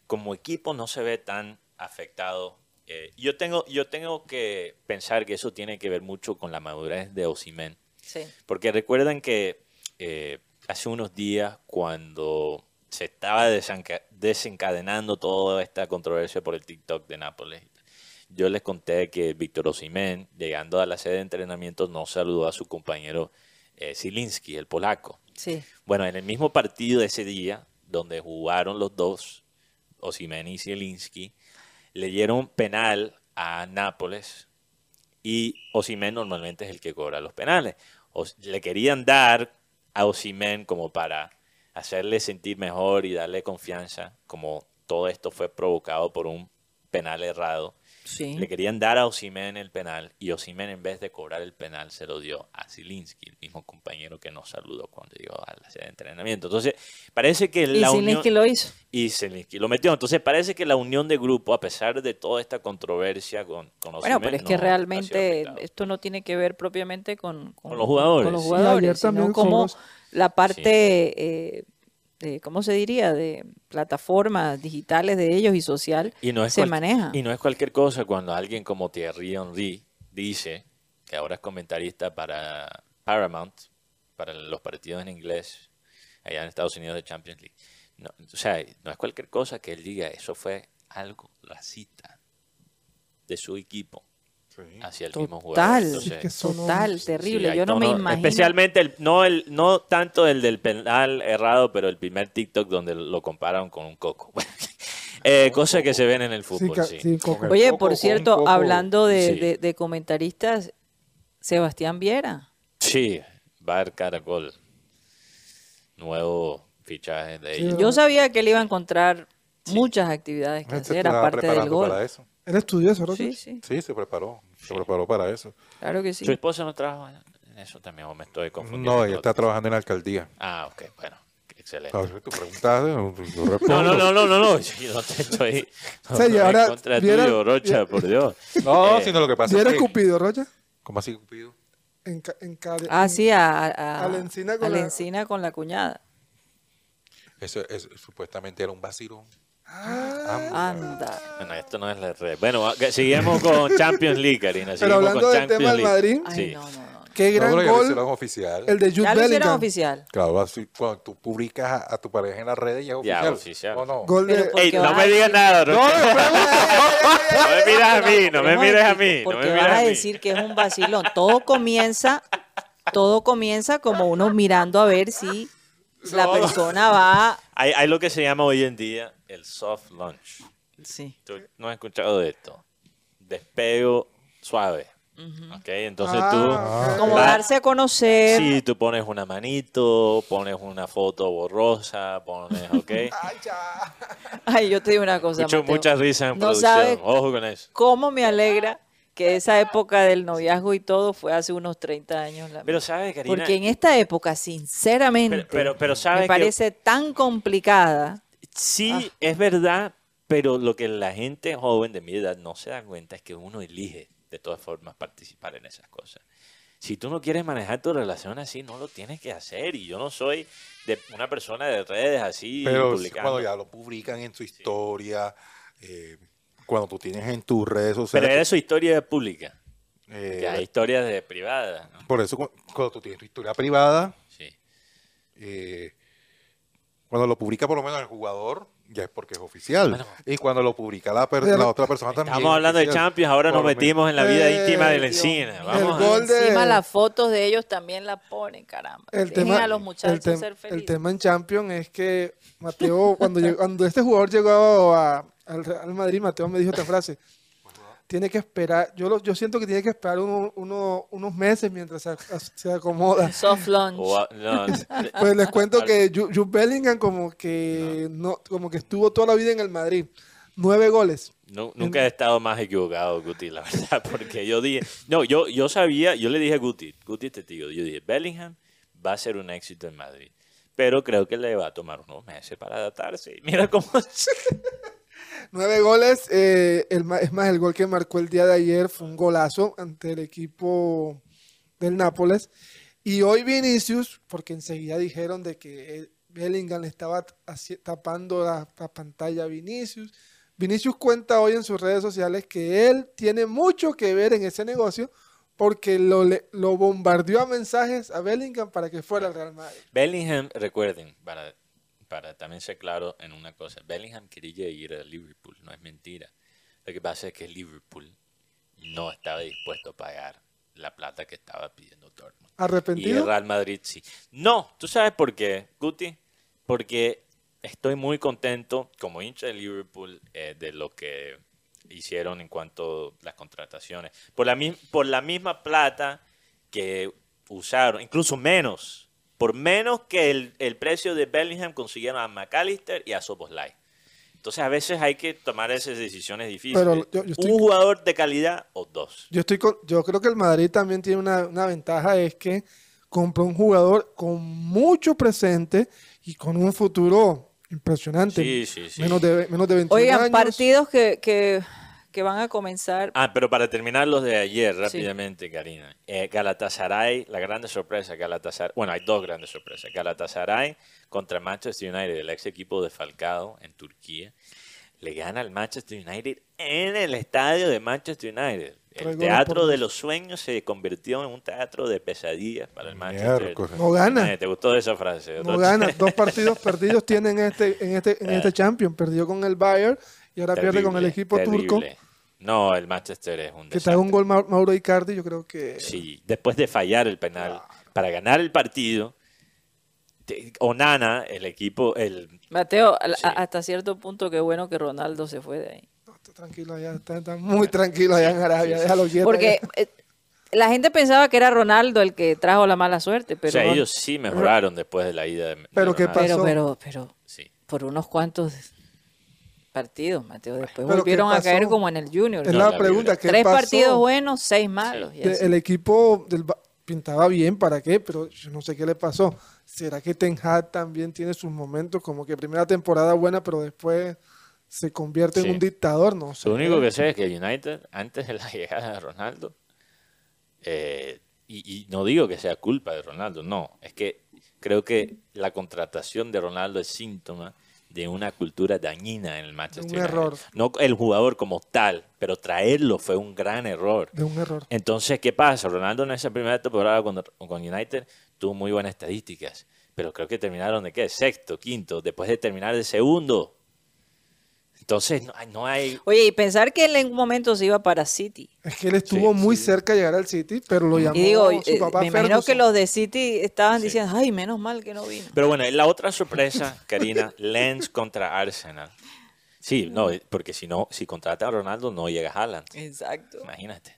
como equipo no se ve tan afectado. Eh, yo tengo yo tengo que pensar que eso tiene que ver mucho con la madurez de Osimhen. Sí. Porque recuerdan que eh, hace unos días, cuando se estaba desenca- desencadenando toda esta controversia por el TikTok de Nápoles, yo les conté que Víctor Osimhen, llegando a la sede de entrenamiento, no saludó a su compañero eh, Zielinski, el polaco. Sí. Bueno, en el mismo partido de ese día, donde jugaron los dos, Osimhen y Zielinski, le dieron penal a Nápoles y Osimhen normalmente es el que cobra los penales. Le querían dar a Osimhen como para hacerle sentir mejor y darle confianza, como todo esto fue provocado por un penal errado. Sí. Le querían dar a Osimhen el penal y Osimhen en vez de cobrar el penal se lo dio a Zielinski, el mismo compañero que nos saludó cuando llegó a la sede de entrenamiento. Entonces, parece que Y la Zielinski unión... lo hizo. Y Zielinski lo metió. Entonces, parece que la unión de grupo, a pesar de toda esta controversia con, con Bueno, Osimhen, pero es no que realmente esto no tiene que ver propiamente con, Con los jugadores. con los Sí, jugadores, ayer sino como somos- la parte, eh, de, ¿cómo se diría?, de plataformas digitales de ellos y social Y no es se maneja. Y no es cualquier cosa cuando alguien como Thierry Henry dice, que ahora es comentarista para Paramount, para los partidos en inglés, allá en Estados Unidos de Champions League. No, o sea, no es cualquier cosa que él diga, eso fue algo, la cita de su equipo Sí. hacia el mismo jugador. Total, Entonces, total, terrible. Yo no me imagino. Especialmente, el, no, el, no tanto el del penal errado, pero el primer TikTok donde lo compararon con un coco. eh, cosas que se ven en el fútbol, sí. sí, Oye, por cierto, hablando de, Sí. de- de comentaristas, Sebastián Viera. Sí, Bar Caracol. Nuevo fichaje de Sí, ellos. Yo sabía que él iba a encontrar muchas actividades que hacer, aparte del gol. para eso. Él estudió eso, ¿no? Sí, sí, Sí, se preparó. Se preparó para eso. claro que sí. ¿Su esposa no trabaja en eso también o me estoy confundiendo? No, ella está trabajando en la alcaldía. Ah, ok, bueno, excelente. A ver, tú preguntaste, yo No, respondo. no, no, no, no, no, yo no te estoy O sea, y no, ahora en contra viera- tuyo, Rocha, por Dios. No, Eh, sino lo que pasa ¿Viera es que... Cupido, Rocha? ¿Cómo así, Cupido? En, en Ah, en- sí, a, a, a la encina con a la la- encina con la cuñada. Eso, eso supuestamente era un vacilón. Ah, Anda. Bueno, esto no es la red. Bueno, que- seguimos con Champions League, Karina. Pero hablando con del Champions tema del. Madrid, Ay, Sí. no, no, no. qué gran no, ya lo gol hicieron oficial. el de Jude Ya lo hicieron Bellingham. oficial. Claro, así, cuando tú publicas a, a tu pareja en las redes ya es Ya, oficial. oficial. ¿O no? Gol de... Ey, no me digas nada, Rocha. No me miras a mí, no me mires a mí, no Porque me vas mires a decir que es un vacilón. Todo comienza, todo comienza como uno mirando a ver si la persona va. Hay, hay lo que se llama hoy en día el soft launch. Sí. Tú no has escuchado de esto. Despego suave. ¿Ok? Entonces Ah, tú... Como va- darse a conocer. Sí, tú pones una manito, pones una foto borrosa, pones, ¿ok? Ay, ya. Ay, yo te digo una cosa. Mucho, Mateo. muchas risas en No producción. sabes Ojo con eso. cómo me alegra que esa época del noviazgo y todo fue hace unos 30 años. la Pero sabes, Karina, Porque en esta época, sinceramente, Pero- pero- pero ¿sabe me que- parece tan complicada. sí Ah. es verdad, pero lo que la gente joven de mi edad no se da cuenta es que uno elige de todas formas participar en esas cosas. Si tú no quieres manejar tu relación así, no lo tienes que hacer. Y yo no soy de una persona de redes así Pero publicando. cuando ya lo publican en su historia, eh, cuando tú tienes en tus redes sociales. Pero es su historia pública. eh, Que hay historias de privadas. ¿no? por eso, cu- cuando tú tienes tu historia privada, Sí. eh, cuando lo publica por lo menos el jugador, ya es porque es oficial. Bueno. y cuando lo publica la, la otra persona también. Estamos es hablando de. Champions, ahora nos metimos en la vida Eh, íntima del Dios cine. mío. Vamos El a- gol de- Encima las fotos de ellos también la ponen, caramba. El Dejen tema, a los muchachos el, tem- ser el tema en Champions es que Mateo, cuando, llegó- cuando este jugador llegó a- al Real Madrid, Mateo me dijo esta frase. Tiene que esperar, yo, lo- yo siento que tiene que esperar uno- uno- unos meses mientras se, se acomoda. Soft launch. no, Pues les cuento que Ju- Jude Bellingham como que no, como que estuvo toda la vida en el Madrid. Nueve goles. nu- nunca he estado más equivocado, Guti, la verdad, porque yo dije, no, yo, yo sabía, yo le dije a Guti, Guti te digo, yo dije, Bellingham va a ser un éxito en Madrid, pero creo que le va a tomar unos meses para adaptarse. Mira cómo... Nueve goles. eh, es más, el gol que marcó el día de ayer fue un golazo ante el equipo del Nápoles. Y hoy Vinicius, porque enseguida dijeron de que eh, Bellingham le estaba tapando la, la pantalla a Vinicius. Vinicius cuenta hoy en sus redes sociales que él tiene mucho que ver en ese negocio porque lo, lo bombardeó a mensajes a Bellingham para que fuera al Real Madrid. Bellingham, recuerden, para, para también ser claro en una cosa, Bellingham quería ir a Liverpool, no es mentira. Lo que pasa es que Liverpool no estaba dispuesto a pagar la plata que estaba pidiendo Dortmund. Y el ¿Arrepentido? Real Madrid sí. No, ¿tú sabes por qué, Guti? Porque estoy muy contento como hincha de Liverpool eh, de lo que hicieron en cuanto a las contrataciones. Por la, por la misma plata que usaron, incluso menos, por menos que el, el precio de Bellingham consiguieron a McAllister y a Soboslai. Entonces a veces hay que tomar esas decisiones difíciles. Pero yo- yo estoy- Un jugador de calidad o dos. Yo estoy con- yo creo que el Madrid también tiene una, una ventaja, es que compró un jugador con mucho presente y con un futuro impresionante. Sí, sí, sí. Menos de, menos de 21 Oigan, años. partidos que, que, que van a comenzar. Ah, pero para terminar los de ayer rápidamente, Karina. Eh, Galatasaray, la grande sorpresa, Galatasaray. Bueno, hay dos grandes sorpresas. Galatasaray contra Manchester United, el ex equipo de Falcao en Turquía. Le gana al Manchester United en el estadio de Manchester United. El teatro de los sueños se convirtió en un teatro de pesadillas para el Manchester. No gana. ¿Te gustó esa frase? No gana. Dos partidos perdidos tienen este, en este, en Ah. este Champions. Perdió con el Bayern y ahora pierde con el Terrible, equipo turco. No, el Manchester es un Que te desastre. haga un gol Ma- Mauro Icardi, yo creo que... Sí, después de fallar el penal, para ganar el partido, Onana, el equipo, el Mateo, a- Sí. a- hasta cierto punto, qué bueno que Ronaldo se fue de ahí. No, está tranquilo allá, está, está muy tranquilo allá en Arabia. Déjalo quieto Porque allá. eh, la gente pensaba que era Ronaldo el que trajo la mala suerte, o pero, sea, Ron- ellos sí mejoraron después de la ida de, de Pero ¿qué Ronaldo. pero, pasó? pero, pero, Sí. por unos cuantos partidos, Mateo. Después Pero volvieron ¿qué a caer como en el Junior. Es No, la pregunta. ¿qué Tres pasó? partidos buenos, seis malos. el equipo del Ba- pintaba bien, ¿para qué? Pero yo no sé qué le pasó. ¿Será que Ten Hag también tiene sus momentos como que primera temporada buena, pero después se convierte Sí. en un dictador? No sé. Lo único que sé es que United, antes de la llegada de Ronaldo, eh, y, y no digo que sea culpa de Ronaldo, no, es que creo que la contratación de Ronaldo es síntoma de una cultura dañina en el Manchester Un United. error. No el jugador como tal, pero traerlo fue un gran error. De un error. Entonces, ¿qué pasa? Ronaldo en esa primera temporada con, con United tuvo muy buenas estadísticas, pero creo que terminaron de qué? Sexto, quinto, después de terminar de segundo. Entonces, no, hay- no hay... Oye, y pensar que él en un momento se iba para City. Es que él estuvo Sí, muy sí. cerca de llegar al City, pero lo llamó Y digo, su eh, papá me imagino Ferguson. que los de City estaban Sí. diciendo, ay, menos mal que no vino. Pero bueno, la otra sorpresa, Karina, Lens contra Arsenal. Sí, no, porque si no, si contrata a Ronaldo, no llega Haaland. Exacto. Imagínate.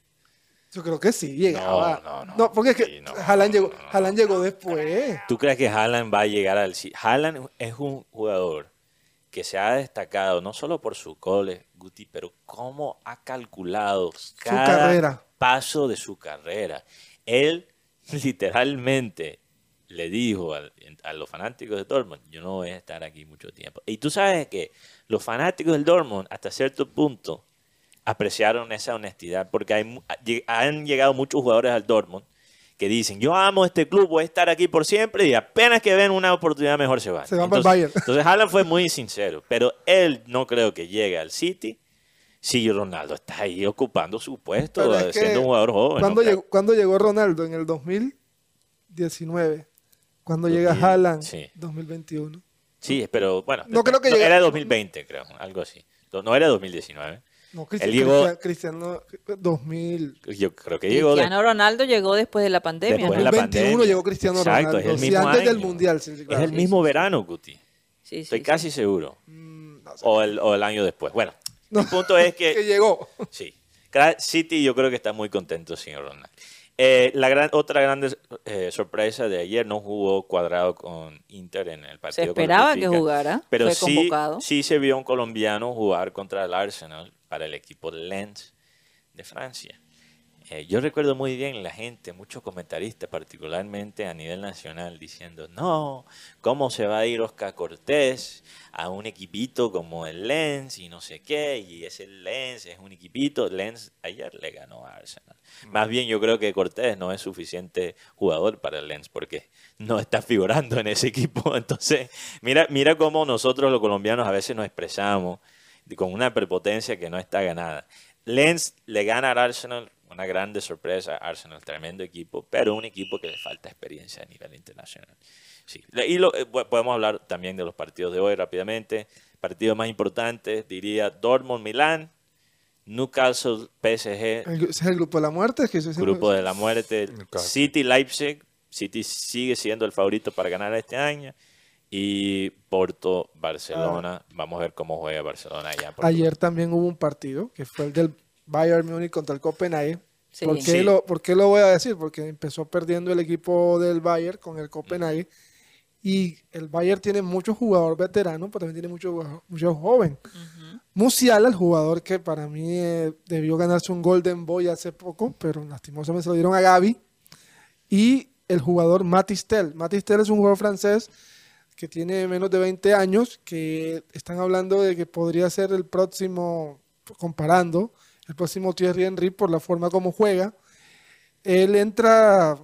Yo creo que sí, llegaba. No, no, no. porque es que Sí, no, Haaland, no, llegó, no, no. Haaland llegó después. ¿Tú crees que Haaland va a llegar al... Ci- Haaland es un jugador que se ha destacado no solo por sus goles, Guti, pero cómo ha calculado cada carrera. paso de su carrera. Él literalmente le dijo a, los fanáticos de Dortmund, yo no voy a estar aquí mucho tiempo. Y tú sabes que los fanáticos del Dortmund, hasta cierto punto, apreciaron esa honestidad, porque hay, han llegado muchos jugadores al Dortmund que dicen, yo amo este club, voy a estar aquí por siempre, y apenas que ven una oportunidad mejor se van. Se van para el entonces, Bayern. entonces Haaland fue muy sincero, pero él no creo que llegue al City Sí, Ronaldo está ahí ocupando su puesto, siendo un jugador joven. ¿Cuándo, ¿no? llegó, cuándo llegó Ronaldo? En el 2019. Cuando llega 2000, Haaland, sí. 2021. Sí, pero bueno. No creo que llegue- Era 2020, creo, algo así. No era 2019. No, Él llegó- Cristiano 2000. Yo creo que llegó de- Cristiano Ronaldo llegó después de la pandemia. Después ¿no? de la 2021 pandemia. llegó Cristiano Exacto, Ronaldo. es el sí, mismo antes del año. Mundial. sí, sí, Es el mismo verano, Guti. Sí, sí, Estoy sí. casi seguro. Mm, no sé. O el, o el año después. Bueno, No. el punto es que que llegó. sí. City yo creo que está muy contento sin Ronaldo. Eh, la gran, otra gran eh, sorpresa de ayer no jugó cuadrado con Inter en el partido. Se esperaba que jugara. Pero fue sí, convocado. sí se vio un colombiano jugar contra el Arsenal para el equipo Lens de Francia. Eh, yo recuerdo muy bien la gente, muchos comentaristas, particularmente a nivel nacional, diciendo, no, ¿cómo se va a ir Oscar Cortés a un equipito como el Lens y no sé qué? Y ese Lens es un equipito. Lens ayer le ganó a Arsenal. Más bien yo creo que Cortés no es suficiente jugador para el Lens porque no está figurando en ese equipo. Entonces, mira, mira cómo nosotros los colombianos a veces nos expresamos con una prepotencia que no está ganada. Lens le gana al Arsenal, una grande sorpresa. Arsenal, tremendo equipo, pero un equipo que le falta experiencia a nivel internacional. Sí. Y lo- eh, po- podemos hablar también de los partidos de hoy rápidamente. Partidos más importantes, diría Dortmund-Milán, Newcastle, PSG, El- es el grupo de la muerte. es que es el- Grupo de la Muerte, Newcastle. City Leipzig. City sigue siendo el favorito para ganar este año. Y Porto, Barcelona. Vamos a ver cómo juega Barcelona allá. Ayer también hubo un partido que fue el del Bayern Múnich contra el Copenhague. Sí. ¿Por, qué Sí. lo, ¿Por qué lo voy a decir? Porque empezó perdiendo el equipo del Bayern con el Copenhague. Y el Bayern tiene muchos jugadores veteranos, pero también tiene muchos muchos jóvenes. Musiala, el jugador que para mí eh, debió ganarse un Golden Boy hace poco, pero lastimosamente se lo dieron a Gaby. Y el jugador Matistel. Matistel es un jugador francés que tiene menos de 20 años, que están hablando de que podría ser el próximo, comparando, el próximo Thierry Henry por la forma como juega. Él entra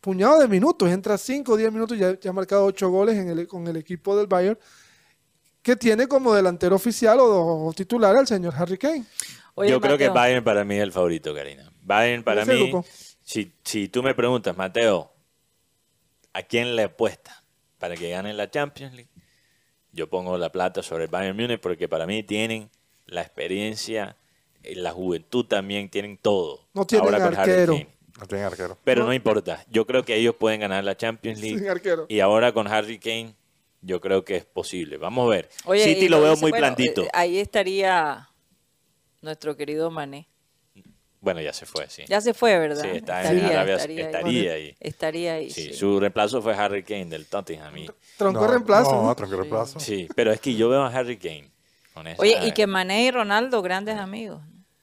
puñado de minutos, entra 5 o 10 minutos, ya, ya ha marcado 8 goles en el- con el equipo del Bayern, que tiene como delantero oficial o, o titular al señor Harry Kane. Oye, Yo creo que Bayern para mí es el favorito, Karina. Bayern para mí, si, si tú me preguntas, Mateo, ¿a quién le apuesta para que gane la Champions League? Yo pongo la plata sobre el Bayern Múnich porque para mí tienen la experiencia, eh, la juventud también, tienen todo. No tienen Ahora con Harry arquero. Kane. No tienen arquero. Pero No. no importa. Yo creo que ellos pueden ganar la Champions League. Sin arquero. Y ahora con Harry Kane, yo creo que es posible. Vamos a ver. Oye, City lo veo dice, muy bueno, blandito. eh, ahí estaría nuestro querido Mané. Bueno, ya se fue, sí. Ya se fue, ¿verdad? Sí, está en Arabia- estaría ahí. Estaría ahí. Sí, sí. su reemplazo fue Harry Kane del Tottenham. y- Tronco No, reemplazo. No, tronco reemplazo. Sí, pero es que yo veo a Harry Kane. con esa- Oye, y que Mané y Ronaldo, grandes amigos.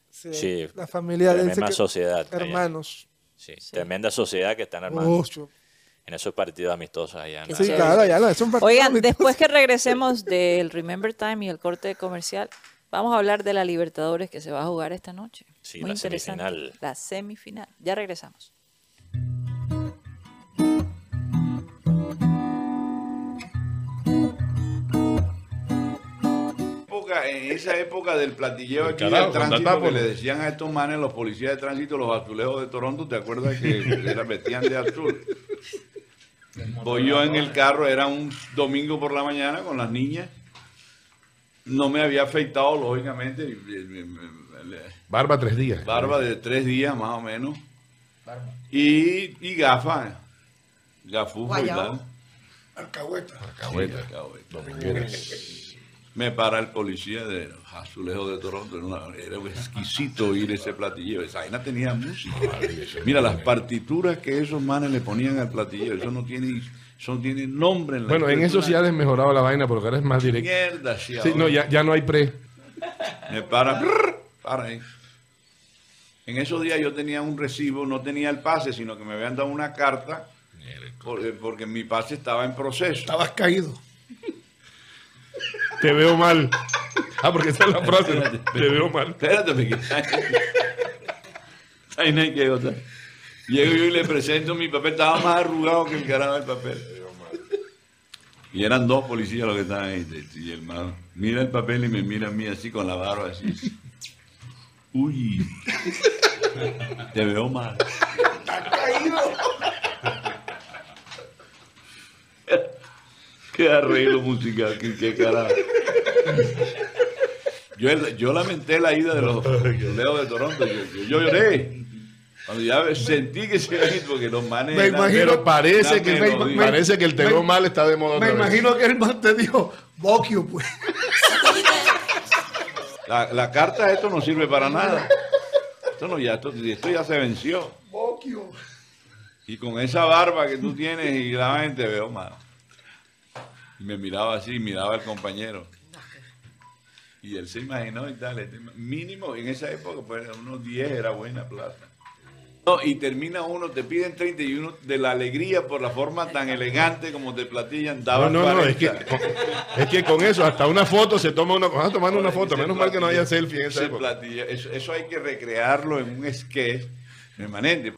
Sí, Sí, la familia de tremenda sociedad. allá. hermanos. Sí, tremenda sociedad que están armando Ocho. en esos partidos amistosos allá. en Qué la- Sí, claro, ya no, es un partido Oigan, amistoso. después que regresemos del Remember Time y el corte comercial, vamos a hablar de la Libertadores que se va a jugar esta noche. Sí, Muy la interesante. semifinal. La semifinal. Ya regresamos. en esa época del platilleo aquí Carajo, del tránsito que le decían a estos manes los policías de tránsito, los azulejos de Toronto, ¿te acuerdas que era, vestían de azul? Voy yo en el carro, era un domingo por la mañana con las niñas. No me había afeitado, lógicamente, Barba tres días. barba de tres días más o menos. Y, y gafas, gafufo y tal. Alcahueta. Alcahueta. Me para el policía de Azulejos de Toronto. Era, una- era exquisito oír ese platillo. Esa vaina tenía música. Mira, las partituras que esos manes le ponían al platillo, eso no tiene, eso no tiene nombre en la Bueno, en eso sí ha desmejorado la vaina porque ahora es más directo. Mierda, sí, no, ya, ya no hay pre. Me para, brrr, para ahí. En esos días yo tenía un recibo, no tenía el pase, sino que me habían dado una carta por- eh, porque mi pase estaba en proceso. Estabas caído. Te veo mal. Ah, porque esa es la frase. Te veo mal. Espérate, me Ahí no hay que otra. Llego yo y le presento mi papel, estaba más arrugado que el carajo del papel. Y eran dos policías los que estaban ahí. Y el mira el papel y me mira a mí así con la barba así. Uy. Te veo mal. Qué arreglo musical, qué, qué carajo. Yo, yo lamenté la ida de los Leos de Toronto. Yo, yo- yo lloré. Cuando ya sentí que se iba a ir, porque los manes. Me eran- imagino- Pero parece que, parece que el te veo mal está de moda Me vez. imagino que el man te dijo, Bokio, pues. La, la carta de esto no sirve para nada. Esto, no, ya, esto, esto ya se venció. Bokio. Y con esa barba que tú tienes y la gente veo mal. Y me miraba así, miraba al compañero. Y él se imaginó y tal. este, Mínimo en esa época, pues unos 10 era buena plata. No, y termina uno, te piden 31 de la alegría por la forma tan elegante como te platillan. No, Daban no, no, es 40. que, con, es que con eso, hasta una foto se toma una. Vas tomando una foto, menos mal que no haya selfie en esa época. platillo, eso, eso hay que recrearlo en un sketch permanente.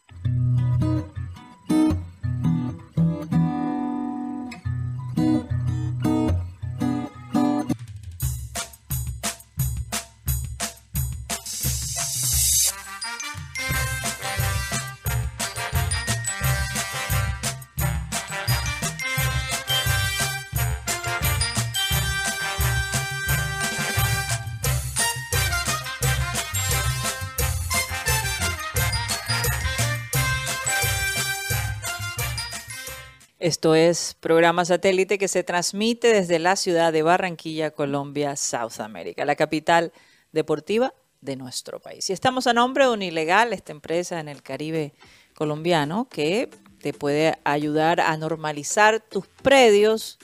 Esto es programa satélite que se transmite desde la ciudad de Barranquilla, Colombia, South America, la capital deportiva de nuestro país. Y estamos a nombre de Unilegal, esta empresa en el Caribe colombiano que te puede ayudar a normalizar tus predios,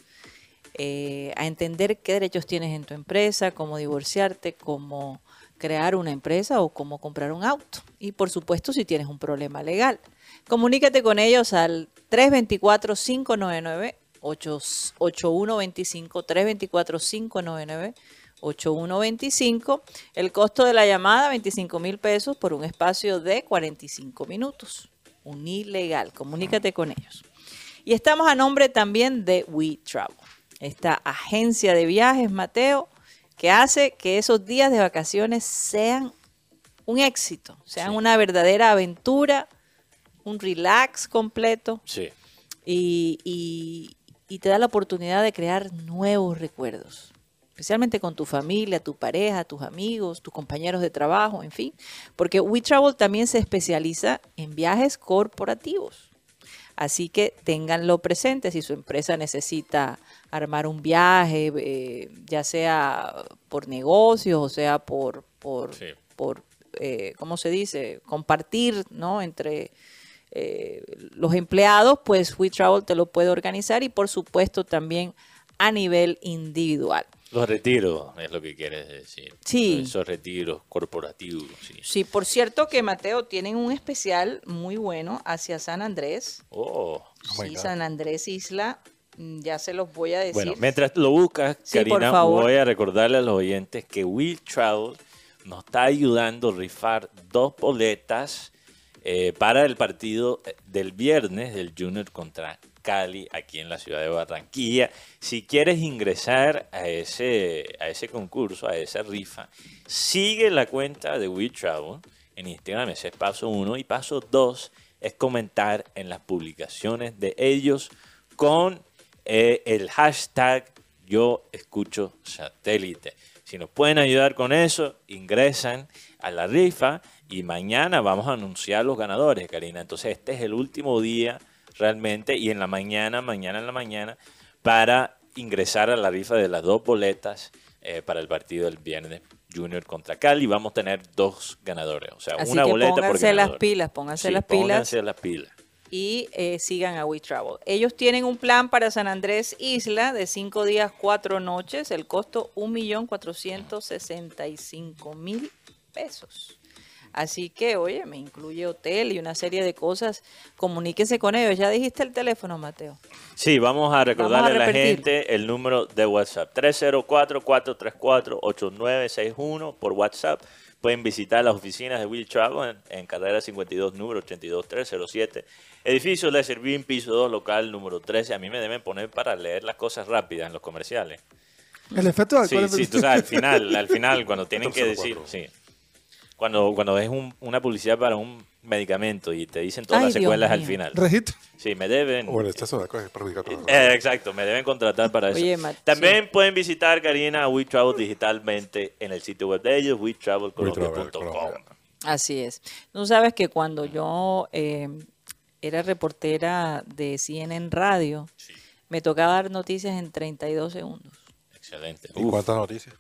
eh, a entender qué derechos tienes en tu empresa, cómo divorciarte, cómo crear una empresa o cómo comprar un auto. Y por supuesto, si tienes un problema legal. Comunícate con ellos al 324-599-8125, 324-599-8125. El costo de la llamada, 25 mil pesos por un espacio de 45 minutos. Unilegal, comunícate con ellos. Y estamos a nombre también de We Travel, esta agencia de viajes, Mateo, que hace que esos días de vacaciones sean un éxito, sean una verdadera aventura, un relax completo Sí. y, y- y te da la oportunidad de crear nuevos recuerdos, especialmente con tu familia, tu pareja, tus amigos, tus compañeros de trabajo, en fin, porque WeTravel también se especializa en viajes corporativos. Así que ténganlo presente si su empresa necesita armar un viaje, eh, ya sea por negocios o sea por, por, Sí. por eh, ¿cómo se dice? Compartir, ¿no? Entre eh, los empleados, pues WeTravel te lo puede organizar y por supuesto también a nivel individual. Los retiros es lo que quieres decir. Sí. Esos retiros corporativos. Sí. Sí, por cierto que Mateo tienen un especial muy bueno hacia San Andrés. Oh. my sí, God. San Andrés Isla, mm, ya se los voy a decir. Bueno, mientras lo buscas, Sí, Karina, voy a recordarle a los oyentes que Will Travel nos está ayudando a rifar dos boletas eh, para el partido del viernes del Junior contra Cali aquí en la ciudad de Barranquilla. Si quieres ingresar a ese, a ese concurso, a esa rifa, sigue la cuenta de We Travel en Instagram, ese es paso uno. Y paso dos es comentar en las publicaciones de ellos con eh, el hashtag yo escucho satélite. Si nos pueden ayudar con eso, ingresan a la rifa y mañana vamos a anunciar los ganadores, Karina. Entonces este es el último día realmente y en la mañana, mañana en la mañana, para ingresar a la rifa de las dos boletas eh, para el partido del viernes Junior contra Cali. Vamos a tener dos ganadores, o sea, Así una que boleta por pónganse las ganador. pilas, pónganse Sí, las pilas. Pónganse las pilas. y eh, sigan a WeTravel. Ellos tienen un plan para San Andrés Isla de cinco días, cuatro noches, el costo 1.465.000 pesos. Así que, oye, me incluye hotel y una serie de cosas. Comuníquense con ellos. Ya dijiste el teléfono, Mateo. Sí, vamos a recordarle a, la gente el número de WhatsApp. 304-434-8961 por WhatsApp. Pueden visitar las oficinas de Will Travel en, en carrera 52, número 82307. Edificio de Servín, piso 2, local número 13. A mí me deben poner para leer las cosas rápidas en los comerciales. El efecto de Sí, sí, tú sabes, al final, al final, cuando tienen que decir, sí. Cuando, cuando es un- una publicidad para un medicamento y te dicen todas Ay, las Dios secuelas al mío. final. Registro. Sí, me deben. O el exceso de alcohol es perjudicial. Eh, exacto, me deben contratar para eso. Oye, Matt, También pueden visitar, Karina, We Travel digitalmente en el sitio web de ellos, wetravelcolombia.com. Colombia. Así es. Tú sabes que cuando yo eh, era reportera de CNN Radio, me tocaba dar noticias en 32 segundos. Excelente. ¿Y Uf, cuántas noticias?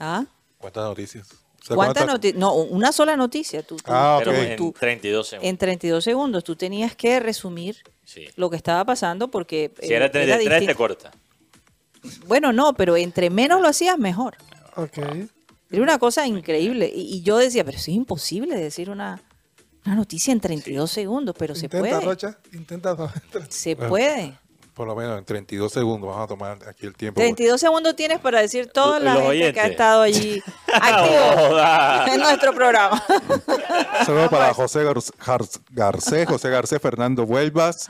¿Ah? ¿Cuántas noticias? O sea, ¿Cuántas ¿cuántas- noticias? No, una sola noticia. Tú, tú- Ah, pero ok. en tú- 32 segundos. en 32 segundos tú tenías que resumir Sí. lo que estaba pasando porque... Si eh, era 33, te corta. Bueno, no, pero entre menos lo hacías, mejor. Ok. Era una cosa increíble. Y, y yo decía, pero eso es imposible decir una, una noticia en 32 segundos, pero se Intenta, puede. Rocha. Intenta. Se puede. Por lo menos en 32 segundos vamos a tomar aquí el tiempo. 32 segundos tienes para decir toda la gente que ha estado allí activo en nuestro programa. Saludos para José Gar- Gar- Garcés, José Garcés, Fernando Vuelvas,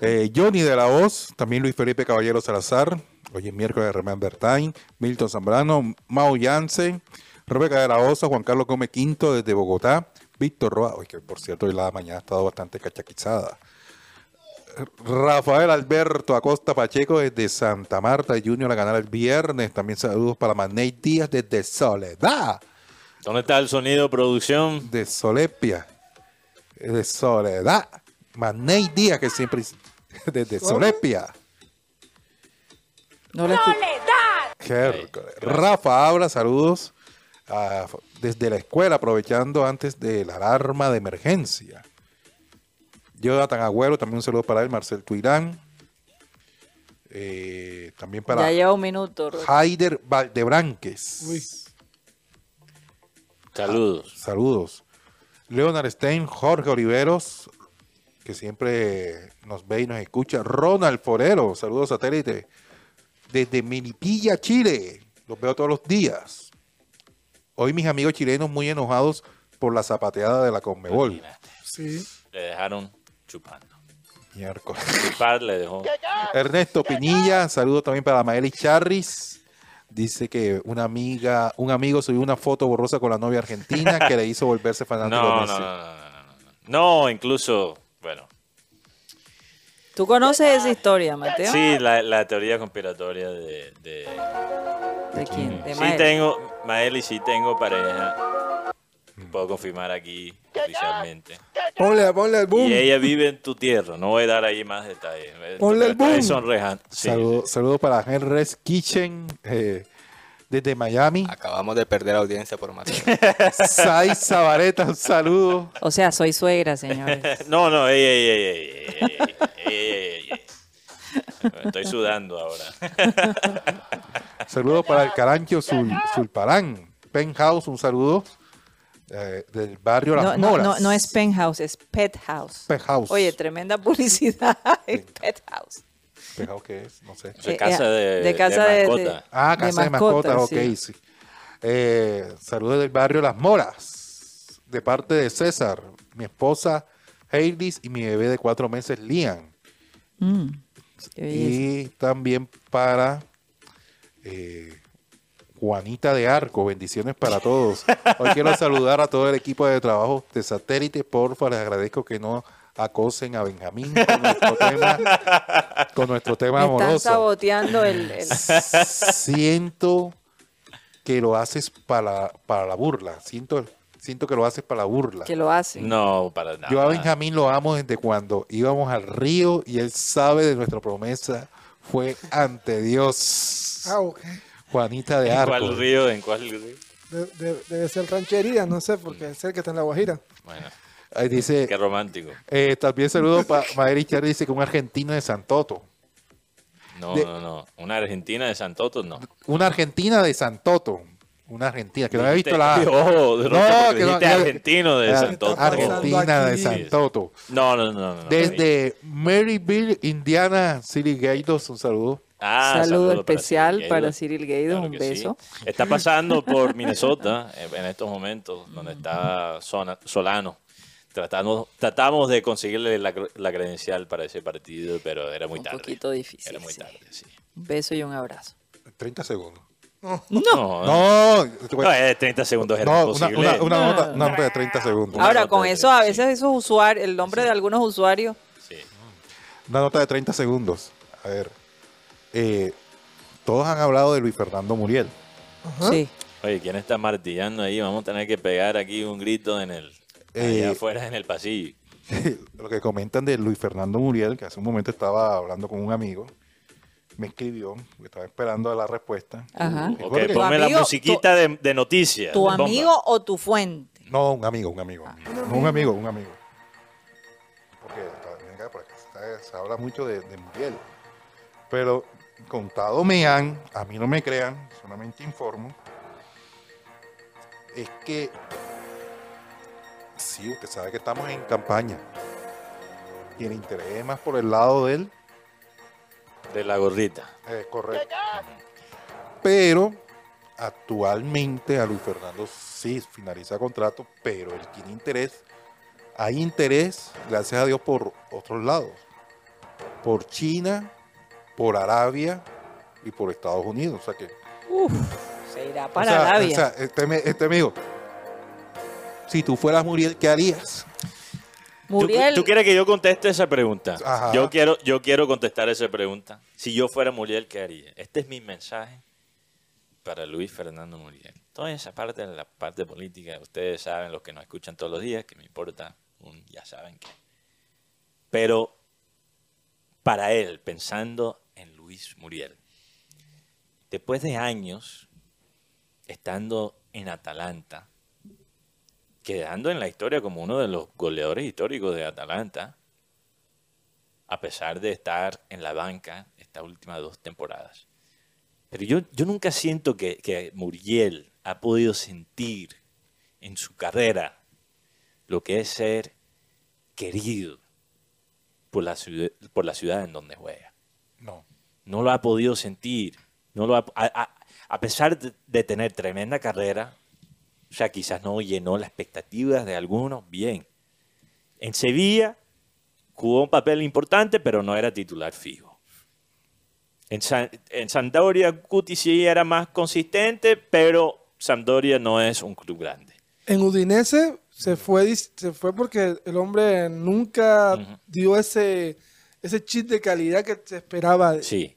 eh, Johnny de la Voz, también Luis Felipe Caballero Salazar, hoy es miércoles de Remember Time, Milton Zambrano, Mau Yance, Rebeca de la Osa, Juan Carlos Gómez Quinto desde Bogotá, Víctor Roa, hoy que por cierto hoy la mañana ha estado bastante cachaquizada. Rafael Alberto Acosta Pacheco desde Santa Marta Junior a ganar el viernes. También saludos para Manei Díaz desde Soledad ¿Dónde está el sonido producción? de Solepia, de Soledad, Manei Díaz, que siempre desde Solepia. No escu- Miércoles. Rafa habla, saludos a- desde la escuela, aprovechando antes de la alarma de emergencia. Jonathan Agüero, también un saludo para él, Marcel Tuirán. Eh, también para Ya lleva un minuto. Haider Valdebranques. Uy. Saludos. Saludos. Leonard Stein, Jorge Oliveros, que siempre nos ve y nos escucha. Ronald Forero, saludos satélite. Desde Milipilla, Chile. Los veo todos los días. Hoy mis amigos chilenos muy enojados por la zapateada de la Conmebol. Sí. Le dejaron chupando. Miércoles. Chupar le dejó. Ernesto Pinilla, saludos también para Maeli Charris. Dice que una amiga, un amigo subió una foto borrosa con la novia argentina que le hizo volverse fanático de No, no, Messi. no, no, no, no, no. No, incluso, bueno, ¿Tú conoces esa historia, Mateo? sí, la, la teoría conspiratoria de... de ¿De quién? De sí tengo, Maeli, sí tengo pareja. Puedo confirmar aquí oficialmente. Ponle, ponle al boom. Y ella vive en tu tierra. No voy a dar ahí más detalles. Ponle al boom. Sí, Saludos saludo para Henry's Kitchen. Eh, desde Miami. Acabamos de perder audiencia por Mateo. Sai Sabareta, un saludo. O sea, soy suegra, señores. no, no, ey, ey, ey, ey, ey, ey, ey. Estoy sudando ahora. Saludos para el Carancho Zulparán. Penthouse, un saludo eh, del barrio Las No, no, Moras. no, no es penthouse, es pet house. Penthouse. Oye, tremenda publicidad en pet house. Penthouse, ¿qué es? No sé. Sea, Eh, casa eh, de, de casa de- mascota. Ah, de casa de mascotas, mascotas, ok, sí. Eh, saludos del barrio Las Moras, de parte de César, mi esposa Hailey y mi bebé de cuatro meses, Liam. Mm. Y también para eh, Juanita de Arco, bendiciones para todos. Hoy quiero saludar a todo el equipo de trabajo de satélite, porfa, les agradezco que no acosen a Benjamín con nuestro tema, con nuestro tema Me están amoroso. saboteando el... el- Siento que lo haces para, para la burla. Siento, siento que lo haces para la burla. que lo hacen. No, para nada. Yo a Benjamín lo amo desde cuando íbamos al río y él sabe de nuestra promesa. Fue ante Dios. Ah, ok. Juanita de ¿En Arco. cuál río? ¿En cuál río? De- de- debe ser ranchería, no sé, porque es el que está en la Guajira. Bueno, Ahí dice, qué romántico. eh, también saludo para Madrid Charlie, dice que un argentino de Santoto. No, De- no, no. Una Argentina de Santoto, no. Una argentina de Santoto. Una argentina, que no había visto la... Oh, de No, no, que no, argentino de Ah, Santoto. Argentina de? Santoto. No, no, no, no. no. Desde Maryville, Indiana, City Gaitos, un saludo. Ah, Saludo para especial Cyril para. Cyril Claro un beso. sí. Está pasando por Minnesota eh, en estos momentos, donde está Solano. Tratamos, tratamos de conseguirle la, cre- la credencial para ese partido, pero era muy Un tarde. poquito difícil, Era muy sí. tarde, sí. Un beso y un abrazo. 30 segundos. No, No, No, es 30 segundos era no, una, imposible. una- una nota, una nota de 30 segundos. Una Ahora, con de- eso, a sí. veces esos usuarios, el nombre de algunos usuarios, Sí. Una nota de 30 segundos. A ver. Eh, todos han hablado de Luis Fernando Muriel. sí. Oye, ¿quién está martillando ahí? Vamos a tener que pegar aquí un grito en el... Eh, allá afuera en el pasillo. Lo que comentan de Luis Fernando Muriel, que hace un momento estaba hablando con un amigo, me escribió, que estaba esperando la respuesta. Ajá. Ok, ponme la musiquita de, de noticias. ¿Tu bomba. amigo o tu fuente? No, un amigo, un amigo. Ah. No, un amigo, un amigo. Porque venga, por acá, se, se habla mucho de, de Muriel. Pero contado me han, a mí no me crean, solamente informo, es que sí, usted sabe que estamos en campaña. Y el interés es más por el lado de él, De la gorrita. es correcto. Pero actualmente a Luis Fernando sí finaliza contrato, pero él tiene interés. Hay interés, gracias a Dios, por otros lados. Por China, por Arabia y por Estados Unidos. O sea que. Se irá o para sea, Arabia. o sea, este, me- este amigo, si tú fueras Muriel, ¿qué harías? ¿Tú- Muriel, ¿Tú, quieres que yo conteste esa pregunta? Ajá. Yo quiero, yo quiero contestar esa pregunta. Si yo fuera Muriel, ¿qué haría? Este es mi mensaje para Luis Fernando Muriel. Toda esa parte de la parte política, ustedes saben, los que nos escuchan todos los días, que me importa, ya saben que. Pero para él, pensando en Luis Muriel, después de años estando en Atalanta, quedando en la historia como uno de los goleadores históricos de Atalanta, a pesar de estar en la banca estas últimas dos temporadas. Pero yo, yo nunca siento que, Muriel ha podido sentir en su carrera lo que es ser querido por la ciudad, por la ciudad en donde juega No. No lo ha podido sentir. No lo ha- a, a- a pesar de, tener tremenda carrera, o sea, quizás no llenó las expectativas de algunos, bien. En Sevilla jugó un papel importante, pero no era titular fijo. En, San- en Sampdoria, Cuti sí era más consistente, pero Sampdoria no es un club grande. En Udinese se fue, se fue porque el hombre nunca dio ese, ese chip de calidad que se esperaba. de- Sí.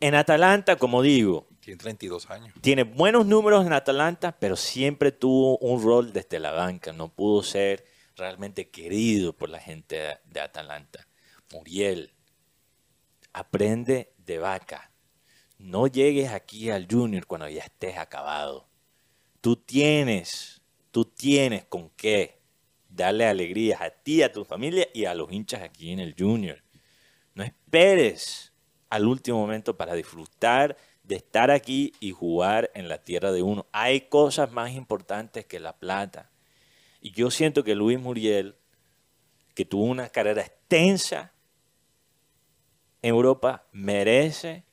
En Atalanta, como digo, Tiene 32 años. tiene buenos números en Atalanta, pero siempre tuvo un rol desde la banca. No pudo ser realmente querido por la gente de, de Atalanta. Muriel, aprende de vaca. No llegues aquí al Junior cuando ya estés acabado. Tú tienes, tú tienes con qué darle alegrías a ti, a tu familia y a los hinchas aquí en el Junior. No esperes al último momento para disfrutar de estar aquí y jugar en la tierra de uno. Hay cosas más importantes que la plata. Y yo siento que Luis Muriel, que tuvo una carrera extensa en Europa, merece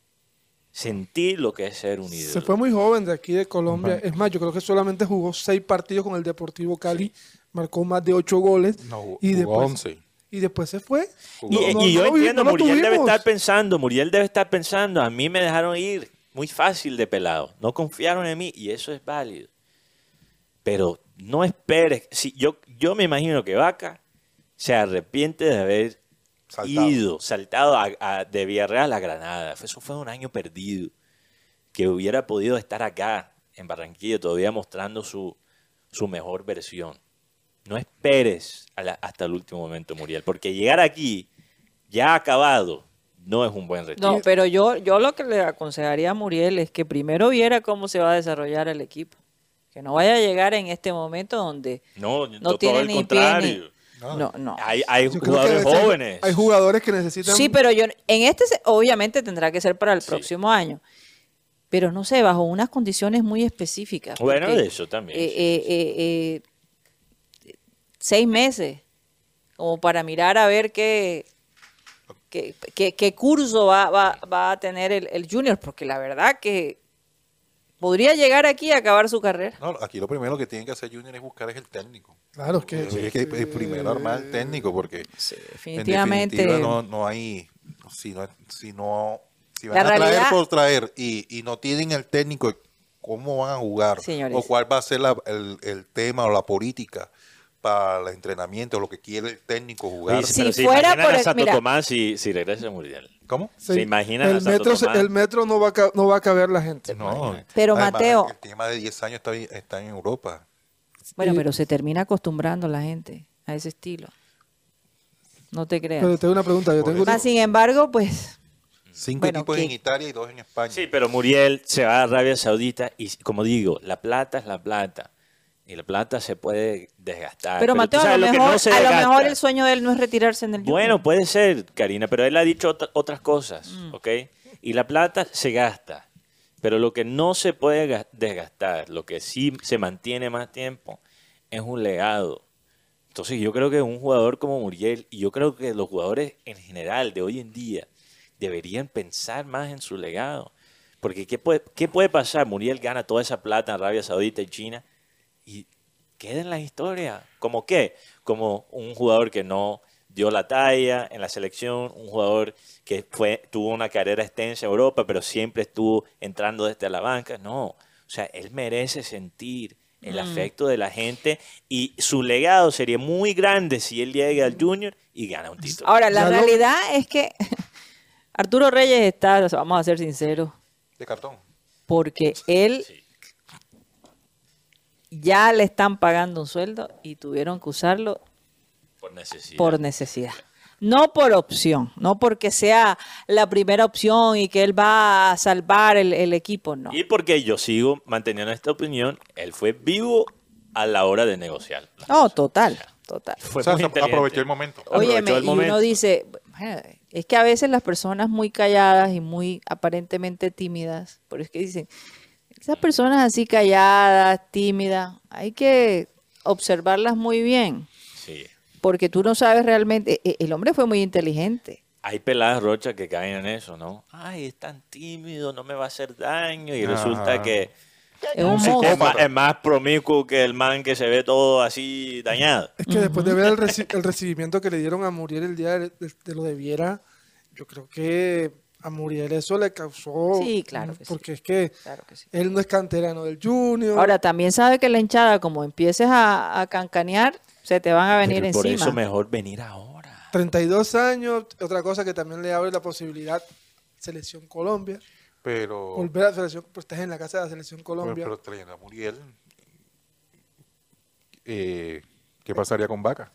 sentir lo que es ser un ídolo. Se fue muy joven de aquí de Colombia. Es más, yo creo que solamente jugó seis partidos con el Deportivo Cali. Marcó más de ocho goles. No, y, jugó después, 11. Y después se fue. Y, No, y no, yo no lo vi- entiendo, no Muriel debe estar pensando, Muriel debe estar pensando, a mí me dejaron ir muy fácil de pelado, no confiaron en mí y eso es válido. Pero no esperes, si yo, yo me imagino que Vaca se arrepiente de haber Saltado. ido, saltado a- a- de Villarreal a Granada. Eso fue un año perdido, que hubiera podido estar acá en Barranquilla todavía mostrando su, su mejor versión. No esperes a la- hasta el último momento, Muriel, porque llegar aquí ya acabado no es un buen retiro. no, pero yo, yo lo que le aconsejaría a Muriel es que primero viera cómo se va a desarrollar el equipo. Que no vaya a llegar en este momento donde No, no todo tiene el ni contrario. pie ni... No, no. Hay, jugadores jóvenes. Hay jugadores que necesitan. Sí, pero yo en este obviamente tendrá que ser para el Sí. próximo año. Pero no sé, bajo unas condiciones muy específicas. Bueno, porque, de eso también. eh, sí, eh, eh, eh, seis meses, como para mirar a ver qué, qué, qué- qué curso va, va- va a tener el, el Junior, porque la verdad que podría llegar aquí y acabar su carrera. No, aquí lo primero que tienen que hacer Junior es buscar es el técnico. Claro, es que. Es que primero armar el técnico porque en Definitivamente. definitiva no, no hay, si no, si no Si van a traer realidad- por traer y, y no tienen el técnico, ¿cómo van a jugar? Señores. O cuál va a ser la- el, el tema o la política para el entrenamiento, lo que quiere el técnico jugar. Oye, Si pero se fuera por a el- Santo mira. Tomás si, si regresa a Muriel. ¿Cómo? ¿Se imaginan a el Santo metro, Tomás? el metro no va, a, ca- no va a caber la gente. No. Pero, Además, Mateo- El tema de 10 años está, está en Europa. Bueno, Y- pero se termina acostumbrando la gente a ese estilo. No te creas. Pero tengo una pregunta. Yo tengo. Más sin embargo, pues Cinco Bueno, equipos ¿qué? en Italia y dos en España. Sí, pero Muriel se va a Arabia Saudita y, como digo, la plata es la plata. Y la plata se puede desgastar. Pero, Mateo, a lo, mejor, no se a lo desgasta. mejor el sueño de él no es retirarse en el. Bueno, puede ser, Karina, pero él ha dicho ot- otras cosas, Mm. ¿ok? Y la plata se gasta, pero lo que no se puede ga- desgastar, lo que sí se mantiene más tiempo, es un legado. Entonces yo creo que un jugador como Muriel, y yo creo que los jugadores en general de hoy en día, deberían pensar más en su legado. Porque ¿qué puede, qué puede pasar? Muriel gana toda esa plata en Arabia Saudita y China queda en la historia. ¿Como qué? Como un jugador que no dio la talla en la selección, un jugador que fue, tuvo una carrera extensa en Europa, pero siempre estuvo entrando desde la banca. No, o sea, él merece sentir el afecto de la gente y su legado sería muy grande si él llega al Junior y gana un título. Ahora, la realidad es que Arturo Reyes está, o sea, vamos a ser sinceros, De cartón. porque él Sí. Ya le están pagando un sueldo y tuvieron que usarlo Por necesidad. por necesidad. No por opción, no porque sea la primera opción y que él va a salvar el, el equipo, no. Y porque yo sigo manteniendo esta opinión, él fue vivo a la hora de negociar. No, total, total. Fue O sea, muy se inteligente. aprovechó el momento. Aprovechó Óyeme, el y momento. uno dice, "Bueno, es que a veces las personas muy calladas y muy aparentemente tímidas, pero es que dicen, esas personas así calladas, tímidas, hay que observarlas muy bien, Sí. porque tú no sabes realmente, e- el hombre fue muy inteligente. Hay peladas rochas que caen en eso, ¿no? Ay, es tan tímido, no me va a hacer daño. Y Ajá. resulta que Es un es más, es más promiscuo que el man que se ve todo así dañado. Es que después de ver el, reci- el recibimiento que le dieron a Muriel el día de, de- de lo de Viera, yo creo que a Muriel eso le causó. Sí, claro que sí. Porque es que Claro que sí. él no es canterano del Junior. Ahora, también sabe que la hinchada, como empieces a, a cancanear, se te van a venir Pero por encima. eso mejor venir ahora. 32 años, otra cosa que también le abre la posibilidad, Selección Colombia. Pero, Volver a la selección, pues estás en la casa de la Selección Colombia. pero trayendo a Muriel, eh, ¿qué pasaría con Vaca?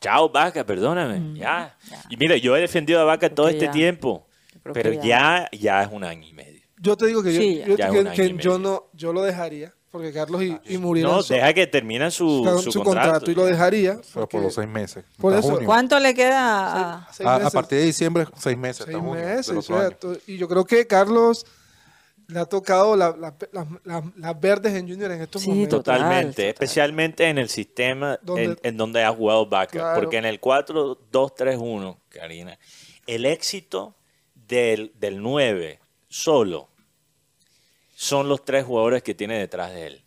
Chao, Vaca, perdóname. Ya. Y mira, yo he defendido a Vaca todo que este ya. tiempo. Pero ya. ya, es un año y medio. Yo te digo que yo, Sí, yo- ya es que- yo no, yo lo dejaría, porque Carlos y, y Muriel No, deja que termine su, su, su contrato. contrato y lo dejaría. O sea, por los seis meses. por eso- junio. ¿Cuánto le queda a- seis A, partir de diciembre, seis meses. seis junio meses, o sea, y yo creo que Carlos le ha tocado la- la- la- la- las verdes en Junior en estos Sí, momentos. Totalmente, total. especialmente en el sistema Donde- en, en donde ha jugado Vaca. Claro. Porque en el 4-2-3-1, Karina, el éxito del, del 9 solo son los tres jugadores que tiene detrás de él.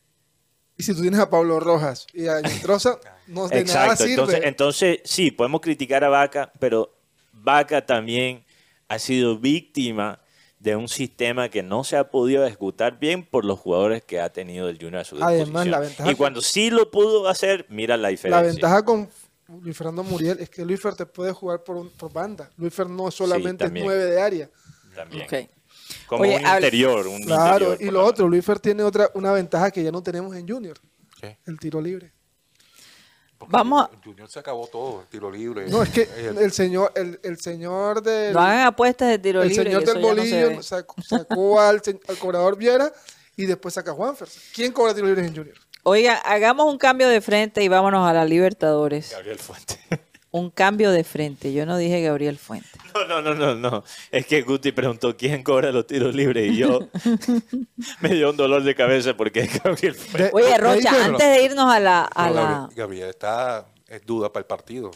Y si tú tienes a Pablo Rojas y a Entrosa, no de nada Exacto, sirve. entonces, entonces sí, podemos criticar a Vaca, pero Vaca también ha sido víctima de un sistema que no se ha podido ejecutar bien por los jugadores que ha tenido el Junior a su Además, disposición. la ventaja y cuando sí lo pudo hacer, mira la la diferencia. ventaja con Luis Fernando Muriel es que Luis Fer te puede jugar por, un- por banda. Luis Fer no solamente es nueve de área. También. Ok. Como Oye, un habla- interior. Un Claro, interior, y lo otro, Luis Fer tiene otra una ventaja que ya no tenemos en Junior, ¿Qué? el tiro libre. Porque Vamos a- el Junior se acabó todo, el tiro libre. No, es que el- el señor, el, el señor del, No hagan apuestas de tiro el libre. señor que del no se bolillo sacó, sacó al, al cobrador Viera y después saca a Juanfer. ¿Quién cobra tiro libre en Junior? Oiga, hagamos un cambio de frente y vámonos a la Libertadores. Gabriel Fuente. Un cambio de frente. Yo no dije Gabriel Fuente. No, no, no, no, no. Es que Guti preguntó quién cobra los tiros libres y yo me dio un dolor de cabeza porque es Gabriel Fuente. Oye, Rocha, antes de irnos a la... A la Gabriel, Gabriel está, es duda para el partido.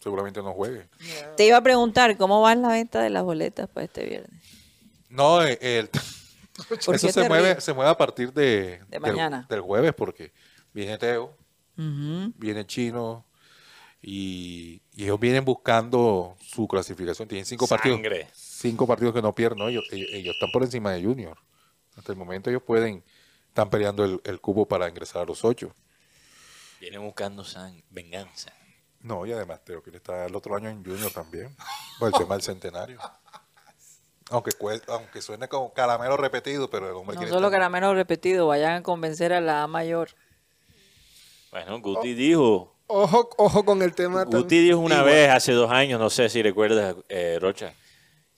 Seguramente no juegue. te iba a preguntar, ¿cómo va la venta de las boletas para este viernes? No, eh, el, ¿Por eso se mueve, se mueve a partir de, mañana. Del, jueves porque viene Teo, viene Chino y, y ellos vienen buscando su clasificación. Tienen cinco partidos. Cinco partidos que no pierden. ¿no? Ellos, ellos, ellos están por encima de Junior. Hasta el momento ellos pueden, están peleando el, el cubo para ingresar a los ocho. Vienen buscando sang- venganza. No, y además Teo que está el otro año en Junior también. Por el tema del centenario. Aunque, aunque suene como caramelo repetido, pero el hombre No quiere solo estar- caramelo repetido, vayan a convencer a la A mayor. Bueno, Guti dijo, Ojo, ojo con el tema. tan- Guti dijo una Igual. vez hace dos años, no sé si recuerdas, eh, Rocha,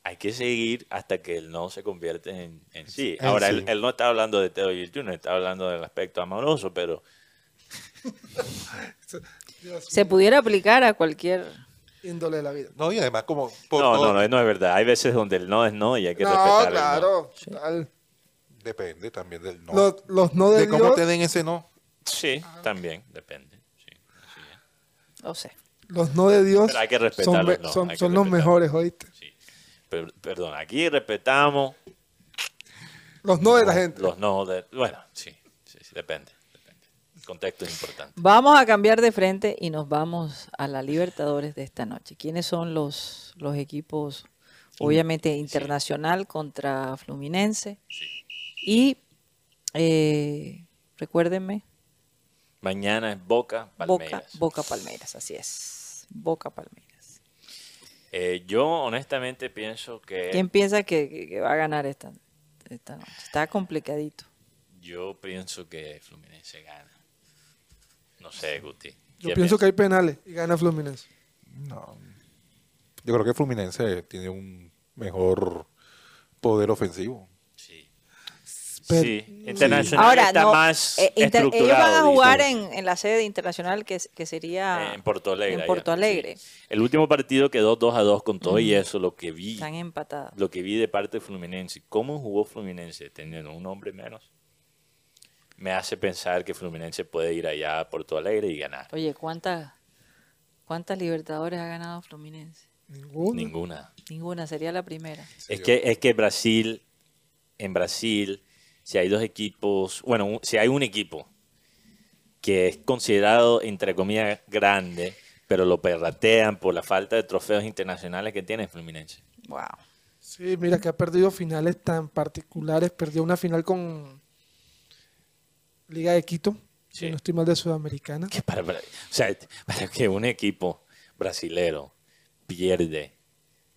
hay que seguir hasta que el no se convierte en, en sí. En Ahora, sí. Él, él no está hablando de Teo y el Junior, está hablando del aspecto amoroso, pero Se pudiera aplicar a cualquier... índole de la vida. No, y además como... por no, todo- no, no, no es verdad. Hay veces donde el no es no y hay que No, respetar el no. claro. Depende también del no. Los, los no de, de cómo Dios, te den ese no. Sí, también, depende. sí, así es. No sé. los no de Dios Pero hay que son, no, son, hay que son los mejores, ¿oíste? Sí. Per- perdón, aquí respetamos Los no de la gente. los no de... Bueno, sí, sí, sí, depende. El contexto es importante. Vamos a cambiar de frente y nos vamos a la Libertadores de esta noche. ¿Quiénes son los, los equipos? Obviamente Internacional contra Fluminense. Y eh, recuérdenme, Mañana es Boca, Boca, Palmeiras. Boca Palmeiras, así es. Boca Palmeiras. Eh, yo honestamente pienso que... ¿Quién piensa que, que- que va a ganar esta, esta noche? Está complicadito. Yo pienso que Fluminense gana. Sé, Guti. Yo ¿Qué pienso que hay penales y gana Fluminense. No. Yo creo que Fluminense tiene un mejor poder ofensivo. Sí. Pero- sí, Internacional Ahora, está no, más eh, inter- ellos van a jugar en, en la sede internacional que, sería en Porto Alegre. en Porto Alegre. sí. El último partido quedó 2 a 2 con todo y eso, lo que vi, Están empatados. lo que vi de parte de Fluminense, cómo jugó Fluminense teniendo un hombre menos, me hace pensar que Fluminense puede ir allá a Porto Alegre y ganar. Oye, ¿cuántas cuántas Libertadores ha ganado Fluminense? Ninguno. Ninguna. Ninguna, sería la primera. Es que, es que Brasil, en Brasil, si hay dos equipos, bueno, si hay un equipo que es considerado, entre comillas, grande, pero lo perratean por la falta de trofeos internacionales que tiene Fluminense. Wow. Sí, mira que ha perdido finales tan particulares. Perdió una final con Liga de Quito, si Sí. no estoy mal de Sudamericana. Que para, para- o sea, para que un equipo brasilero pierde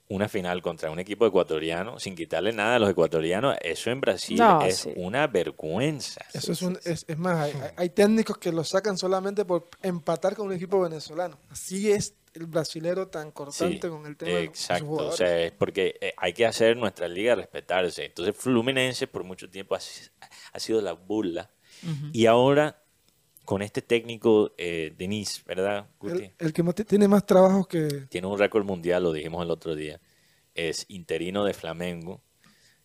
una final contra un equipo ecuatoriano, sin quitarle nada a los ecuatorianos, eso en Brasil No, es sí. una vergüenza. Eso es, un, es, es más, hay, técnicos que lo sacan solamente por empatar con un equipo venezolano. Así es el brasilero tan cortante Sí, con el tema de sus Exacto, o sea, es porque eh, hay que hacer nuestra liga respetarse. Entonces, Fluminense por mucho tiempo ha, si- ha sido la burla. Y ahora, con este técnico, eh, Denis, ¿verdad? El, el que más tiene más trabajos que... Tiene un récord mundial, lo dijimos el otro día. Es interino de Flamengo,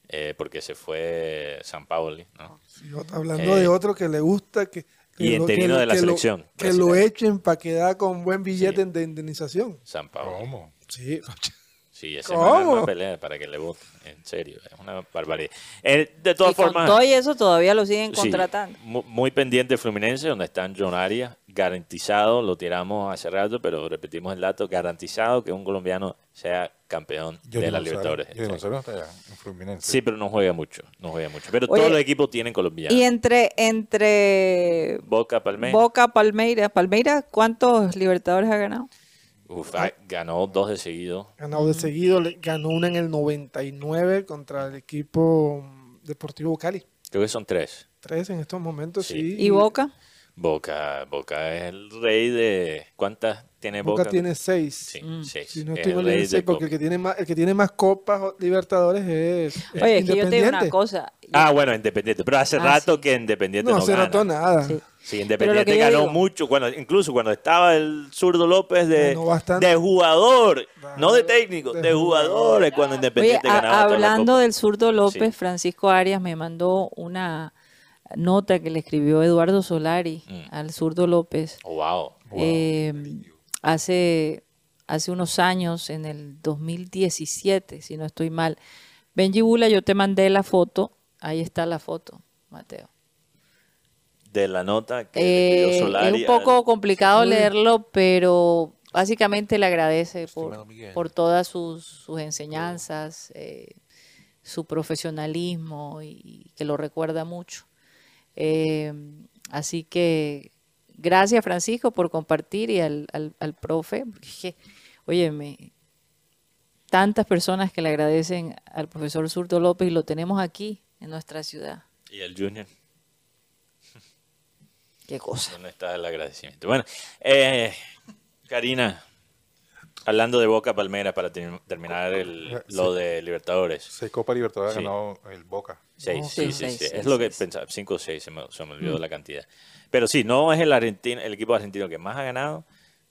eh, porque se fue San Paoli, ¿no? Sí, hablando Eh, de otro que le gusta que... que y lo- interino de la que lo- selección que lo echen para quedar con buen billete Sí. de indemnización. San Paoli. ¿Cómo? Sí, Sí, ese ¿Cómo? man arma pelea para que le voten. En serio, es una barbaridad. Eh, de todas y con formas... todo y eso todavía lo siguen Sí, contratando. mu- muy pendiente Fluminense, donde están John Arias, garantizado, lo tiramos hace rato, pero repetimos el dato, garantizado que un colombiano sea campeón Johnny de la Libertadores. Johnny González está allá, en Fluminense. Sí, pero no juega mucho, no juega mucho. Pero Oye, todos los equipos tienen colombianos. Y entre, entre Boca, Palmeiras, Boca, Palmeiras, Palmeiras, ¿cuántos Libertadores ha ganado? Uf, ah, ganó dos de seguido. ganado de seguido, le- ganó una en el 99 contra el equipo Deportivo Cali. Creo que son tres. Tres en estos momentos, sí. Sí. ¿Y Boca? Boca, Boca es el rey de... ¿Cuántas tiene Boca? Boca tiene seis. Sí, Mm. seis. Si no Es estoy el mal, rey tiene de seis, porque el que tiene más, el que tiene más copas o Libertadores es, es Oye, que yo te digo una Independiente. cosa. Ah, bueno, Independiente. Pero hace Ah, rato sí. que Independiente No, no, se gana. notó nada. Sí. Independiente ganó digo- mucho, cuando, incluso cuando estaba el zurdo López de, Ganó jugador, no de técnico, De de, jugador, es cuando Oye, Independiente a- ganaba las hablando del zurdo López, Sí. Francisco Arias me mandó una nota que le escribió Eduardo Solari Mm. al zurdo López. Oh, wow. Eh, hace, hace unos años, en el 2017, si no estoy mal. Benji Bula, yo te mandé la foto. Ahí está la foto, Mateo. De la nota que le Eh, es Solari un poco al- complicado leerlo, pero básicamente le agradece por, por todas sus, sus enseñanzas, eh, su profesionalismo y, y que lo recuerda mucho. Eh, así que gracias Francisco por compartir y al, al, al profe, porque óyeme, tantas personas que le agradecen al profesor Surto López y lo tenemos aquí en nuestra ciudad. Y el Junior, Qué cosa. ¿dónde está el agradecimiento? Bueno, eh, Karina, hablando de Boca Palmera para ter- terminar el- lo de Libertadores. Seis Copa Libertadores Sí. ganado el Boca. Seis, No, sí, sí, sí, seis, sí. seis, Es lo que seis. pensaba. Cinco o seis, se me, se me olvidó la cantidad. Pero sí, no es el, argentino, el equipo argentino que más ha ganado,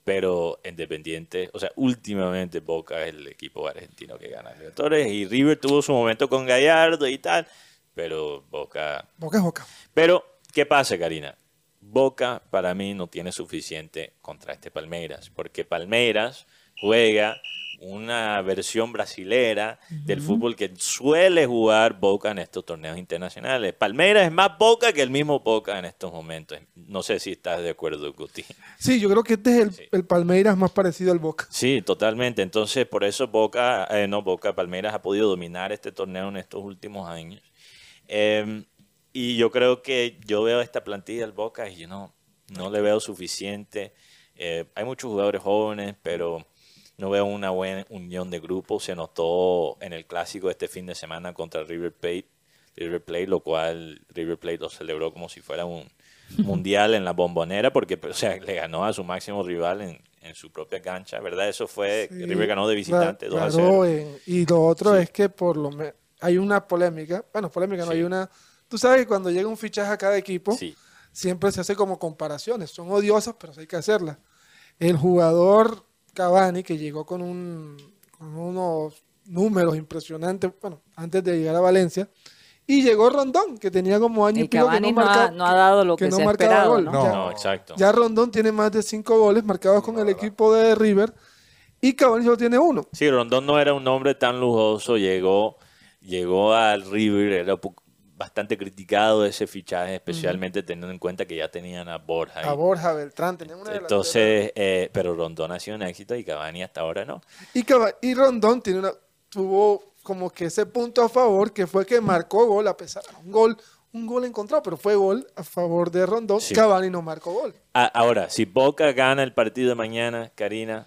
pero Independiente, o sea, últimamente Boca es el equipo argentino que gana Libertadores y River tuvo su momento con Gallardo y tal, pero Boca... Boca es boca. Pero, ¿qué pasa, Karina? Boca para mí no tiene suficiente contra este Palmeiras, porque Palmeiras juega una versión brasilera del fútbol que suele jugar Boca en estos torneos internacionales. Palmeiras es más Boca que el mismo Boca en estos momentos. No sé si estás de acuerdo, Guti. Sí, yo creo que este es el, Sí. el Palmeiras más parecido al Boca. Sí, totalmente. Entonces, por eso Boca, eh, no Boca, Palmeiras ha podido dominar este torneo en estos últimos años. Eh, y yo creo que yo veo esta plantilla del Boca y yo no, no le veo suficiente. Eh, hay muchos jugadores jóvenes, pero no veo una buena unión de grupo. Se notó en el clásico este fin de semana contra River Plate, River Plate lo cual River Plate lo celebró como si fuera un mundial en la bombonera, porque o sea, le ganó a su máximo rival en, en su propia cancha, ¿verdad? Eso fue, Sí, River ganó de visitante cla- 2 a claro, 0. en- y lo otro Sí. es que por lo menos hay una polémica, bueno, polémica no, Sí. hay una... Tú sabes que cuando llega un fichaje a cada equipo, siempre se hace como comparaciones. Son odiosas, pero hay que hacerlas. El jugador Cavani, que llegó con, un, con unos números impresionantes, bueno, antes de llegar a Valencia, y llegó Rondón, que tenía como año y Y pico que Cavani no, no, ha, marca- no ha dado lo que que, no se ha esperado, gol. ¿no? No, exacto. Ya Rondón tiene más de cinco goles marcados con el equipo de River, y Cavani solo tiene uno. Sí, Rondón no era un hombre tan lujoso, llegó, llegó al River, era bastante criticado ese fichaje, especialmente teniendo en cuenta que ya tenían a Borja. A. Borja Beltrán, tenía una. Entonces, eh, pero Rondón ha sido un éxito y Cavani hasta ahora no. Y, y Rondón tiene una, tuvo como que ese punto a favor que fue que marcó gol a pesar un gol un gol encontrado pero fue gol a favor de Rondón Sí. Cavani no marcó gol Ahora, si Boca gana el partido de mañana, Karina,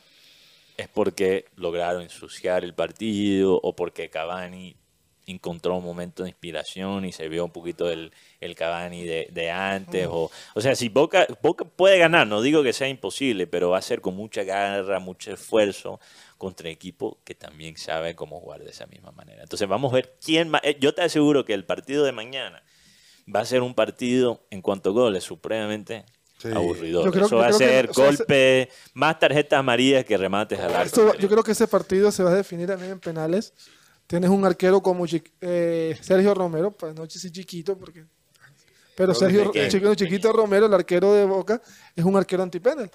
es porque lograron ensuciar el partido o porque Cavani encontró un momento de inspiración y se vio un poquito el, el Cavani de, de antes. O, o sea, si Boca, Boca puede ganar, no digo que sea imposible, pero va a ser con mucha garra, mucho esfuerzo contra equipo que también sabe cómo jugar de esa misma manera. Entonces vamos a ver quién más. eh, Yo te aseguro que el partido de mañana va a ser un partido en cuanto a goles supremamente Sí. aburridor. Creo- Eso va a que- ser sea, golpe, más tarjetas amarillas que remates al arco. Yo creo que ese partido se va a definir también en penales tienes un arquero como eh, Sergio Romero pues no sí chiquito porque pero Sergio el chiquito, chiquito Romero el arquero de Boca es un arquero antipenal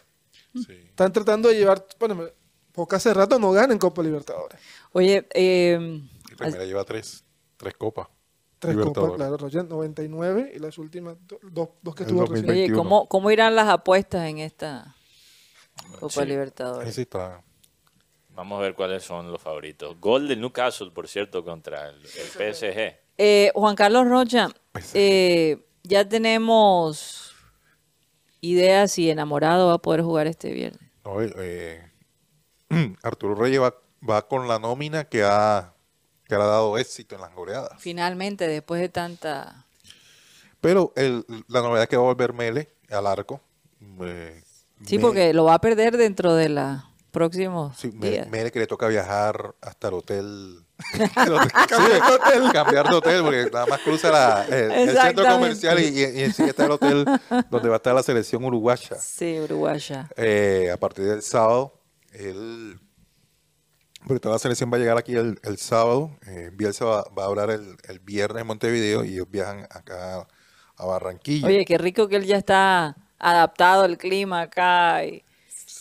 Sí. están tratando de llevar bueno Boca hace rato no gana en Copa Libertadores Oye, eh, Y primera lleva tres, tres copas. Tres copas, Libertadores. claro, Roger, 99 y las últimas do- dos, dos que tuvo 2020. recién. oye 21. ¿cómo, ¿cómo irán las apuestas en esta Copa Sí. Ahí Libertadores? sí está. Vamos a ver cuáles son los favoritos. Gol del Newcastle, por cierto, contra el, el PSG. Eh, Juan Carlos Rocha, eh, ya tenemos ideas si enamorado va a poder jugar este viernes. No, eh, Arturo Reyes va, va con la nómina que ha, que ha dado éxito en las goleadas. Finalmente, después de tanta... Pero el- la novedad es que va a volver Mele al arco. Eh, Sí, Me- porque lo va a perder dentro de los próximos Sí, días. Mele que le toca viajar hasta el hotel. el hotel- sí, cambiar de hotel, porque nada más cruza la- el, el centro comercial y, y, y enseguida está el hotel donde va a estar la selección uruguaya. Sí, uruguaya. Eh, a partir del sábado, él, porque toda la selección va a llegar aquí el, el sábado. Eh, Bielsa va, va a hablar el, el viernes en Montevideo y ellos viajan acá a Barranquilla. Oye, qué rico que él ya está adaptado al clima acá y,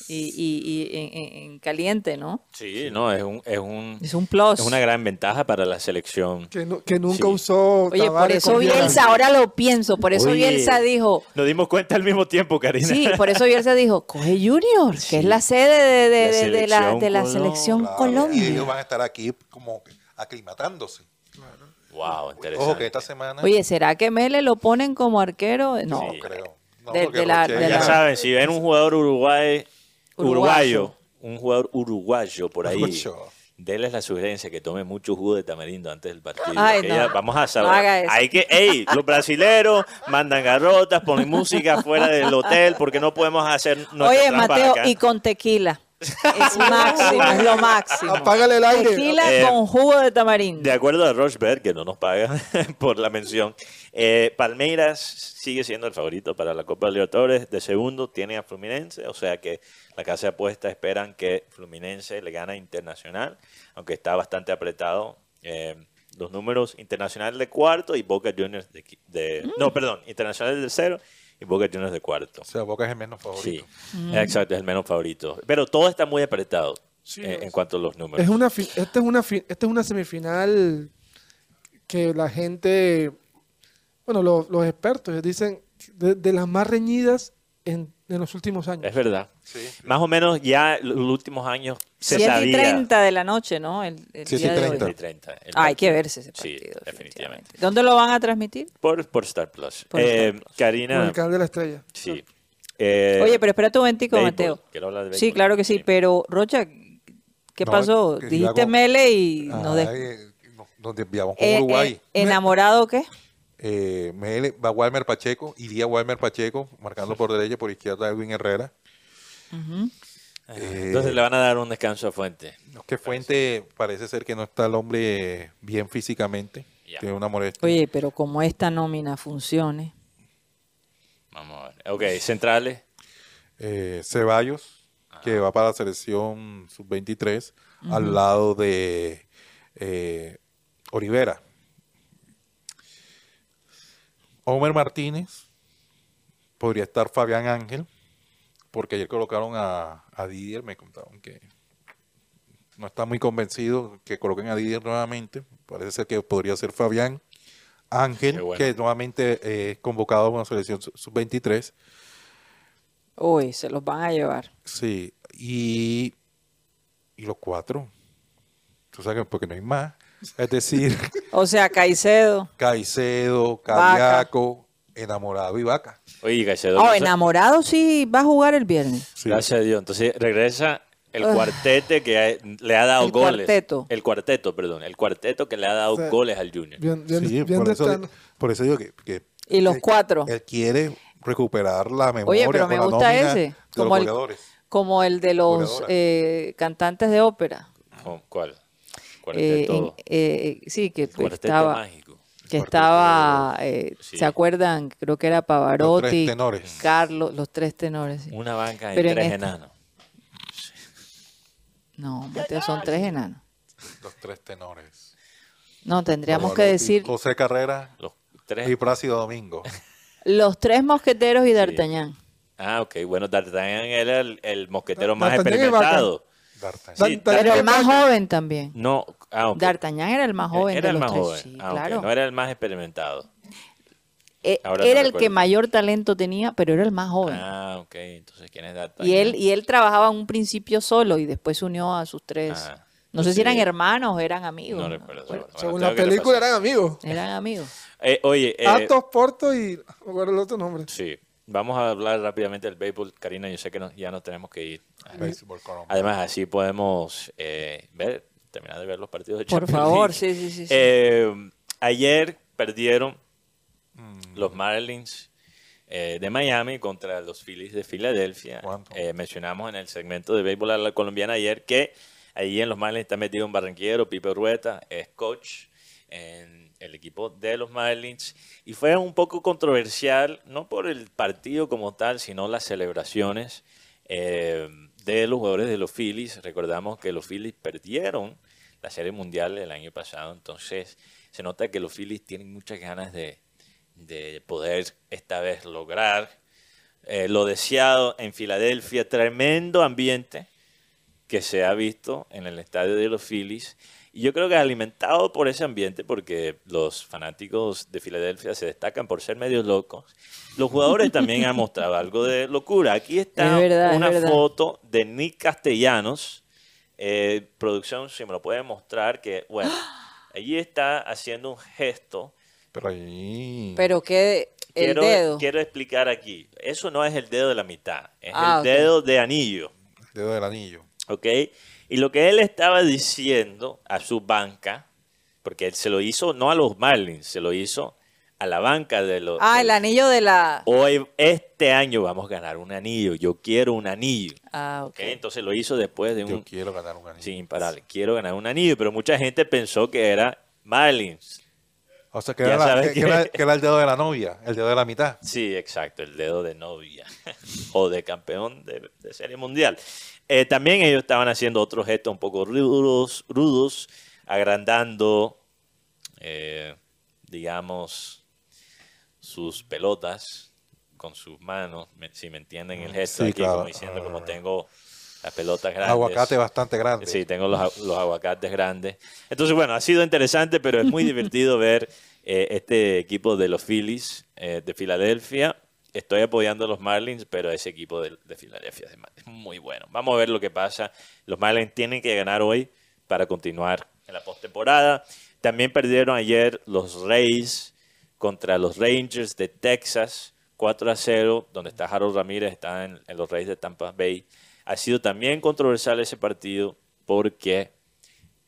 y, y- y en, en- en caliente, ¿no? Sí, no, es un, es un, Es un plus. es una gran ventaja para la selección. Que, nu- que nunca Sí. usó. Oye, por eso. Bielsa, ahora lo pienso, por eso Oye, Bielsa dijo, Nos dimos cuenta al mismo tiempo, Karina. sí, por eso Bielsa dijo, coge Junior, que Sí. es la sede de, de- La de- de la, selección de la Colombia. selección Claro, Colombia. Y ellos van a estar aquí como aclimatándose. Wow, interesante. Ojo que esta semana. Oye, ¿será que Mele lo ponen como arquero? No. no Sí. creo. No, De- la- de Ya la- saben, si ven un jugador uruguay, Uruguayo. uruguayo, un jugador uruguayo por ahí, Uruguayo. denles la sugerencia que tome mucho jugo de tamarindo antes del partido. Ay, que no. ya vamos a No saber. haga eso. Hay que, ey, los brasileros mandan garrotas, ponen música fuera del hotel porque no podemos hacer nuestra Oye, Mateo, acá. y con tequila. Es máximo, es lo máximo. Apágale el aire. Tequila Eh, con jugo de tamarindo. De acuerdo a Rochberg, que no nos paga por la mención, eh, Palmeiras sigue siendo el favorito para la Copa Libertadores. De segundo tiene a Fluminense, o sea que la casa de apuestas esperan que Fluminense le gane a Internacional, aunque está bastante apretado. Eh, los números internacionales de cuarto y Boca Juniors de... de- Mm. No, perdón, internacionales de cero y Boca Juniors de cuarto. O sea, Boca es el menos Sí, favorito. exacto, es el menos favorito. Pero todo está muy apretado Sí, eh, en cuanto a los números. Es una esta, es una esta es una semifinal que la gente, bueno, lo- los expertos dicen de, de las más reñidas en, en los últimos años. Es verdad. Sí, sí. Más o menos ya los últimos años se 7 y sabía. 30 de la noche, ¿no? El, el Siete y día de hoy. 30. 7 y 30, el Ah, hay que verse ese Sí, partido. definitivamente. definitivamente. ¿Dónde lo van a transmitir? Por, por Star Plus. Por Eh, Star Plus. Con Karina. el canal de la estrella. Sí. Eh, Oye, pero espérate un momentico. Mateo. Quiero hablar de Sí, claro que sí, pero Rocha, ¿qué No, pasó? Dijiste hago- Mele y nos des- Ay, no- nos desviamos con Eh, Uruguay. eh, ¿Enamorado qué? Eh, Mele- va Walmer Pacheco, iría Walmer Pacheco, marcando por derecha, por izquierda Edwin Herrera. Eh, Entonces le van a dar un descanso a Fuente. no, que Fuente parece ser que no está el hombre bien físicamente, Ya. tiene una molestia. Oye, pero como esta nómina funcione. Vamos a ver. Ok, centrales. Eh, Ceballos, que va para la selección sub-23, al lado de eh, Olivera. Homer Martínez, podría estar Fabián Ángel, porque ayer colocaron a, a Didier, me contaron que no está muy convencido que coloquen a Didier nuevamente, parece ser que podría ser Fabián Ángel, bueno. que nuevamente eh, es convocado con la selección sub- sub-23. Uy, se los van a llevar. Sí, y, y los cuatro. Tú sabes que porque no hay más. Es decir, O sea, Caicedo. Caicedo, Vaca. Cariaco, Enamorado y Vaca. Oye, Caicedo. Oh, enamorado sí va a jugar el viernes. Sí. Gracias a Dios. Entonces regresa el cuartete que ha- le ha dado El goles. cuarteto. El cuarteto, perdón. El cuarteto que le ha dado O sea, goles al Junior. Bien, bien, Sí, bien por, eso, por eso digo que, que Y los él- cuatro. Él quiere recuperar la memoria. Oye, pero me gusta ese. Como el, como el de los eh, cantantes de ópera. ¿Cuál? Eh, eh, sí, que cuarteto estaba, mágico. que Cuarteto estaba eh, Sí. ¿se acuerdan? Creo que era Pavarotti, Los tres tenores. Carlos, los tres tenores. sí. Una banca de Pero en tres este- enanos. No, Mateo, son tres enanos. Los tres tenores. No, tendríamos que decir José Carrera Los y tres. Plácido Domingo. los tres mosqueteros y D'Artagnan. Ah, ok. Bueno, D'Artagnan era el, el mosquetero más y experimentado. D'Artagnan. Sí, Pero el más joven también. No, ah. D'Artagnan era el más joven Era de el los más tres. joven. Sí, Ah, claro. No era el más experimentado. Eh, no era el recuerdo. que mayor talento tenía, pero era el más joven. Ah, ok. Entonces, ¿quién es D'Artagnan? y él y él trabajaba en un principio solo y después se unió a sus tres. Ah, no sé sí. si eran hermanos o eran amigos. No ¿no? recuerdo. Bueno, Bueno, Según la película eran amigos. eran amigos. Eh, oye, eh, Atos, Porto y. No el otro nombre. sí. Vamos a hablar rápidamente del béisbol. Karina, yo sé que ya nos tenemos que ir. Béisbol colombiano. Además, así podemos eh, ver, terminar de ver los partidos de Por Champions favor, League. sí, sí, sí. sí. Eh, ayer perdieron Mm, los Marlins eh, de Miami contra los Phillies de Filadelfia. Eh, mencionamos en el segmento de béisbol a la colombiana ayer que allí en los Marlins está metido un barranquillero, Pipe Rueta, es coach en el equipo de los Marlins. Y fue un poco controversial, no por el partido como tal, sino las celebraciones eh, de los jugadores de los Phillies. Recordamos que los Phillies perdieron la Serie Mundial el año pasado, entonces se nota que los Phillies tienen muchas ganas de, de poder esta vez lograr eh, lo deseado en Filadelfia, tremendo ambiente que se ha visto en el estadio de los Phillies. Yo creo que alimentado por ese ambiente, porque los fanáticos de Filadelfia se destacan por ser medios locos, los jugadores también han mostrado algo de locura. Aquí está Es verdad, es una foto de Nick Castellanos. Eh, producción, si me lo puede mostrar, que, bueno, allí está haciendo un gesto. Pero ahí. Pero que el Quiero, dedo. quiero explicar aquí. Eso no es el dedo de la mitad, es Ah, el dedo de anillo. Dedo del anillo. ¿Ok? Y lo que él estaba diciendo a su banca, porque él se lo hizo no a los Marlins, se lo hizo a la banca de los. Ah, de- el anillo de la... Hoy, este año vamos a ganar un anillo. Yo quiero un anillo. Ah, ¿ok? ok. Entonces lo hizo después de Yo un. quiero ganar un anillo. Sí, imparable. Quiero ganar un anillo, pero mucha gente pensó que era Marlins. O sea, que era, la- sabes que- que- que era- que era el dedo de la novia, el dedo de la mitad. Sí, exacto, el dedo de novia o de campeón de, de serie mundial. Eh, también ellos estaban haciendo otros gestos un poco rudos, rudos agrandando, eh, digamos, sus pelotas con sus manos, si me entienden el gesto Sí, aquí, claro. como diciendo como tengo las pelotas grandes. Aguacate bastante grande. Sí, tengo los, los aguacates grandes. Entonces, bueno, ha sido interesante, pero es muy divertido ver eh, este equipo de los Phillies eh, de Filadelfia. Estoy apoyando a los Marlins, pero ese equipo de, de Filadelfia es muy bueno. Vamos a ver lo que pasa. Los Marlins tienen que ganar hoy para continuar en la postemporada. También perdieron ayer los Rays contra los Rangers de Texas, 4 a 0, donde está Harold Ramírez, está en, en los Rays de Tampa Bay. Ha sido también controversial ese partido porque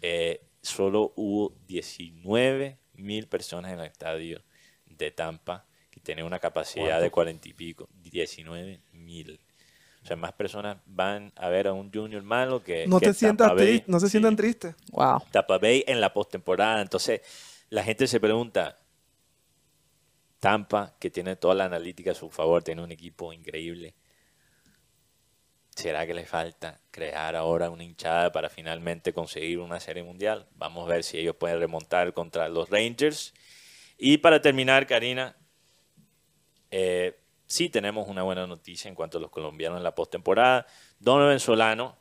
eh, solo hubo 19 mil personas en el estadio de Tampa, que tiene una capacidad de 40 y pico. 19 mil. O sea, más personas van a ver a un Junior malo que. No que te sientas triste, no se Sí. sientan tristes. Wow. Tampa Bay en la postemporada. Entonces, la gente se pregunta, Tampa, que tiene toda la analítica a su favor, tiene un equipo increíble. ¿Será que le falta crear ahora una hinchada para finalmente conseguir una serie mundial? Vamos a ver si ellos pueden remontar contra los Rangers. Y para terminar, Karina, eh, sí tenemos una buena noticia en cuanto a los colombianos en la postemporada. Donovan Solano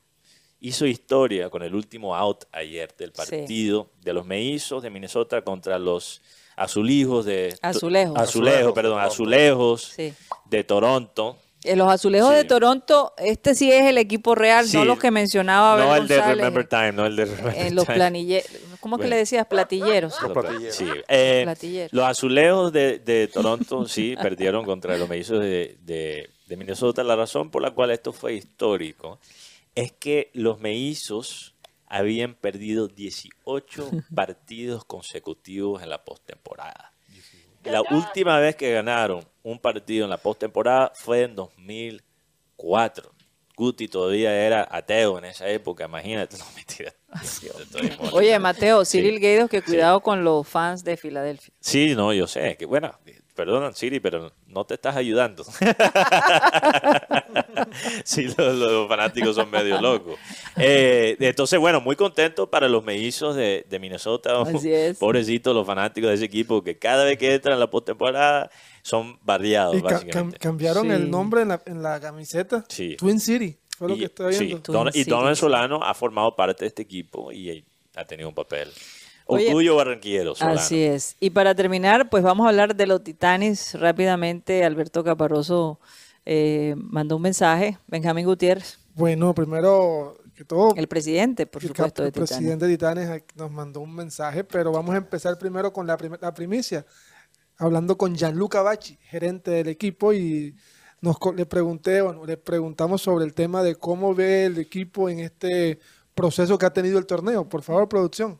hizo historia con el último out ayer del Sí. partido de los mellizos de Minnesota contra los azulejos de Azulejos. azulejos, perdón, azulejos Sí. de Toronto. Eh, Los azulejos Sí. de Toronto, este sí es el equipo real, Sí. no los que mencionaba No Abel el de Remember Time, no el de Remember en los Time. planilleros. ¿Cómo que Bueno. le decías? Platilleros. Los platilleros. Sí, eh, platilleros. los azulejos de, de Toronto sí perdieron contra los mellizos de, de- de Minnesota. La razón por la cual esto fue histórico es que los mellizos habían perdido 18 partidos consecutivos en la postemporada. La última vez que ganaron un partido en la postemporada fue en 2004. Guti todavía era ateo en esa época, imagínate. No, mentira. Oye, Mateo, Sí. Cyril Gaidos, que Sí. cuidado con los fans de Filadelfia. Sí, no, yo sé. Que, bueno, perdona, Siri, pero no te estás ayudando. sí, los, los fanáticos son medio locos. Eh, entonces, bueno, muy contento para los mellizos de, de Minnesota. Así es. Pobrecitos los fanáticos de ese equipo que cada vez que entran en la postemporada son barriados, Y ca- cam- básicamente. cambiaron Sí. el nombre en la, en la camiseta. Sí. Twin City. Fue lo Y- que estaba sí, viendo. Don- y. Solano ha formado parte de este equipo y ha tenido un papel. Orgullo barranquillero, Solano. Así es. Y para terminar, pues vamos a hablar de los Titanes rápidamente. Alberto Caparroso eh, mandó un mensaje. Benjamín Gutiérrez, Bueno, primero que todo, el presidente, por el, supuesto, de el Titanes. presidente de Titanes aquí nos mandó un mensaje, pero vamos a empezar primero con la, prim- la primicia, hablando con Gianluca Bacci, gerente del equipo, y nos le pregunté, bueno, le preguntamos sobre el tema de cómo ve el equipo en este proceso que ha tenido el torneo. Por favor, producción.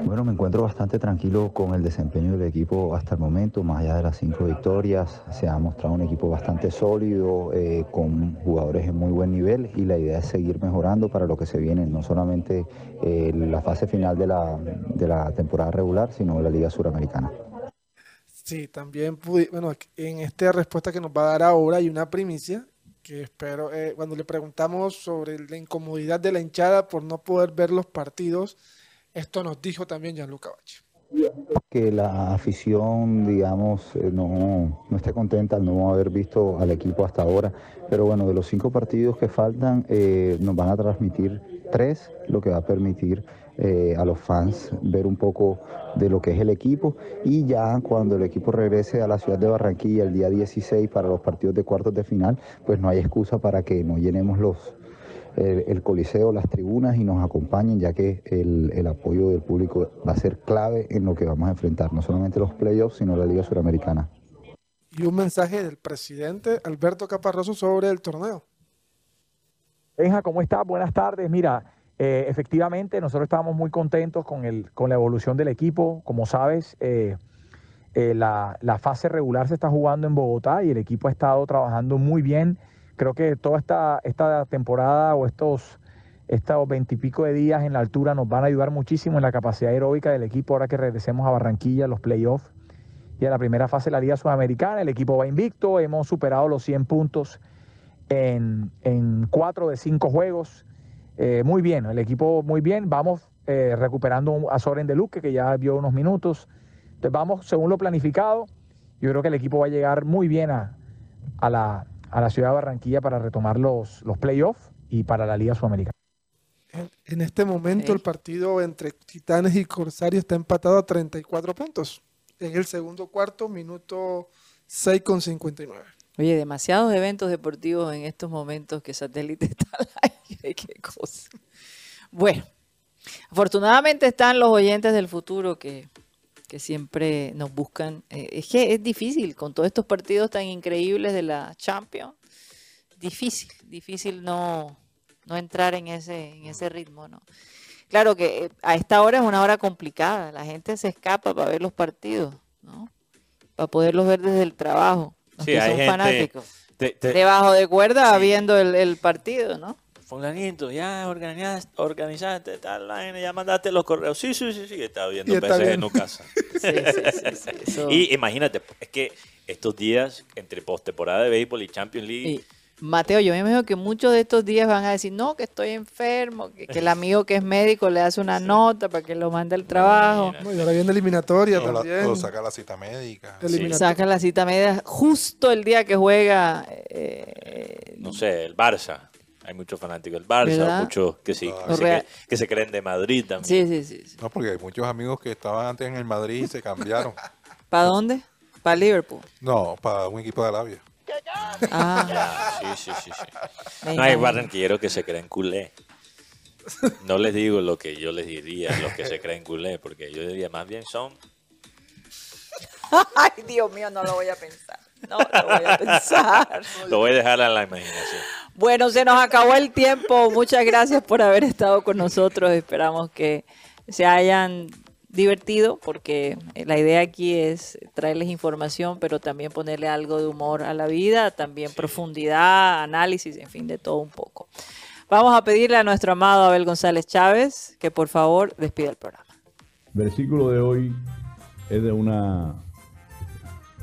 Bueno, me encuentro bastante tranquilo con el desempeño del equipo hasta el momento, más allá de las cinco victorias. Se ha mostrado un equipo bastante sólido, eh, con jugadores en muy buen nivel y la idea es seguir mejorando para lo que se viene, no solamente eh, la fase final de la, de la temporada regular, sino la Liga Suramericana. Sí, también pudi- bueno, en esta respuesta que nos va a dar ahora hay una primicia que espero, eh, cuando le preguntamos sobre la incomodidad de la hinchada por no poder ver los partidos, esto nos dijo también Gianluca Bacci. que la afición, digamos, eh, no, no esté contenta al no haber visto al equipo hasta ahora. Pero bueno, de los cinco partidos que faltan, eh, nos van a transmitir tres, lo que va a permitir eh, a los fans ver un poco de lo que es el equipo. Y ya cuando el equipo regrese a la ciudad de Barranquilla el día 16 para los partidos de cuartos de final, pues no hay excusa para que no llenemos los, el, el coliseo, las tribunas y nos acompañen, ya que el, el apoyo del público va a ser clave en lo que vamos a enfrentar, no solamente los playoffs, sino la Liga Suramericana. Y un mensaje del presidente Alberto Caparroso sobre el torneo. Benja, ¿cómo estás? Buenas tardes. Mira, eh, efectivamente, nosotros estábamos muy contentos con, el, con la evolución del equipo. Como sabes, eh, eh, la, la fase regular se está jugando en Bogotá y el equipo ha estado trabajando muy bien. Creo que toda esta, esta temporada o estos estos veintipico de días en la altura nos van a ayudar muchísimo en la capacidad aeróbica del equipo ahora que regresemos a Barranquilla, los playoffs y a la primera fase de la Liga Sudamericana. El equipo va invicto, hemos superado los 100 puntos en, en cuatro de cinco juegos. Eh, muy bien, el equipo muy bien. Vamos eh, recuperando a Soren de Luque, que ya vio unos minutos. Entonces vamos según lo planificado. Yo creo que el equipo va a llegar muy bien a, a la, a la ciudad de Barranquilla para retomar los, los playoffs y para la Liga Sudamericana. En, este momento el partido entre Titanes y Corsarios está empatado a 34 puntos. En el segundo cuarto, minuto 6 con 59. Oye, demasiados eventos deportivos en estos momentos que satélite está al aire. Qué cosa. Bueno, afortunadamente están los oyentes del futuro que, que siempre nos buscan. Eh, es que es difícil con todos estos partidos tan increíbles de la Champions. Difícil, difícil no, no entrar en ese, en ese ritmo, ¿no? Claro que eh, a esta hora es una hora complicada. La gente se escapa para ver los partidos, ¿no? Para poderlos ver desde el trabajo. Los Sí, que hay son gente- fanáticos. te- te- Debajo de cuerda viendo el, el partido, ¿no? Fulanito, ya organizaste, organizaste tal vaina, ya mandaste los correos. Sí, sí, sí, sí, está viendo Y está PSG en casa. Sí, sí, sí, Y imagínate, es que estos días entre postemporada de béisbol y Champions League, Y, Mateo, yo me imagino que muchos de estos días van a decir, no, que estoy enfermo, que, que el amigo que es médico le hace una nota para que lo mande al trabajo. No, y ahora viene eliminatoria O, la- también. o saca la cita médica. Saca la cita media justo el día que juega. eh, no sé, el Barça. Hay muchos fanáticos del Barça, ¿Verdad? muchos que sí, que se, cre- que se creen de Madrid también. sí, sí, sí. sí. No, porque hay muchos amigos que estaban antes en el Madrid y se cambiaron. ¿Para dónde? Para Liverpool. No, para un equipo de Arabia. Ah, Sí, sí, sí, No hay barranquilleros que se creen culé. No les digo lo que yo les diría a los que se creen culé, porque yo diría más bien son Ay, Dios mío, no lo voy a pensar. No lo voy a pensar. Lo voy a dejar a la imaginación. Bueno, se nos acabó el tiempo. Muchas gracias por haber estado con nosotros. Esperamos que se hayan divertido porque la idea aquí es traerles información, pero también ponerle algo de humor a la vida, también profundidad, análisis, en fin, de todo un poco. Vamos a pedirle a nuestro amado Abel González Chávez que por favor despida el programa. versículo de hoy es de una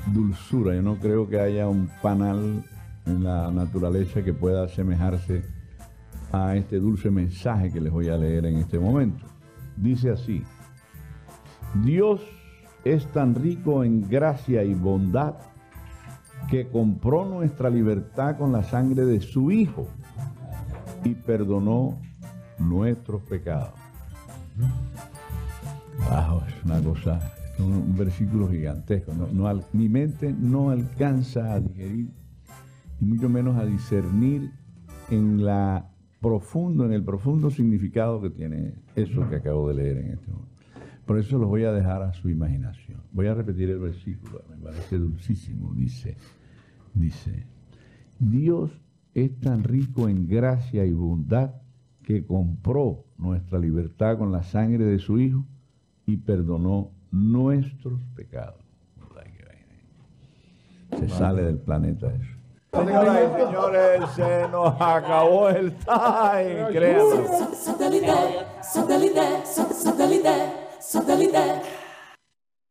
dulzura. Yo no creo que haya un panal en la naturaleza que pueda asemejarse a este dulce mensaje que les voy a leer en este momento. Dice así, Dios es tan rico en gracia y bondad que compró nuestra libertad con la sangre de su Hijo y perdonó nuestros pecados. Es una cosa, un, versículo gigantesco. No, mi mente no alcanza a digerir y mucho menos a discernir en la profundo, en el profundo significado que tiene eso que acabo de leer en este momento. Por eso los voy a dejar a su imaginación. Voy a repetir el versículo, me parece dulcísimo. Dice, dice, Dios es tan rico en gracia y bondad que compró nuestra libertad con la sangre de su Hijo y perdonó nuestros pecados. Se sale del planeta eso. Señoras y señores, se nos acabó el time, créanlo.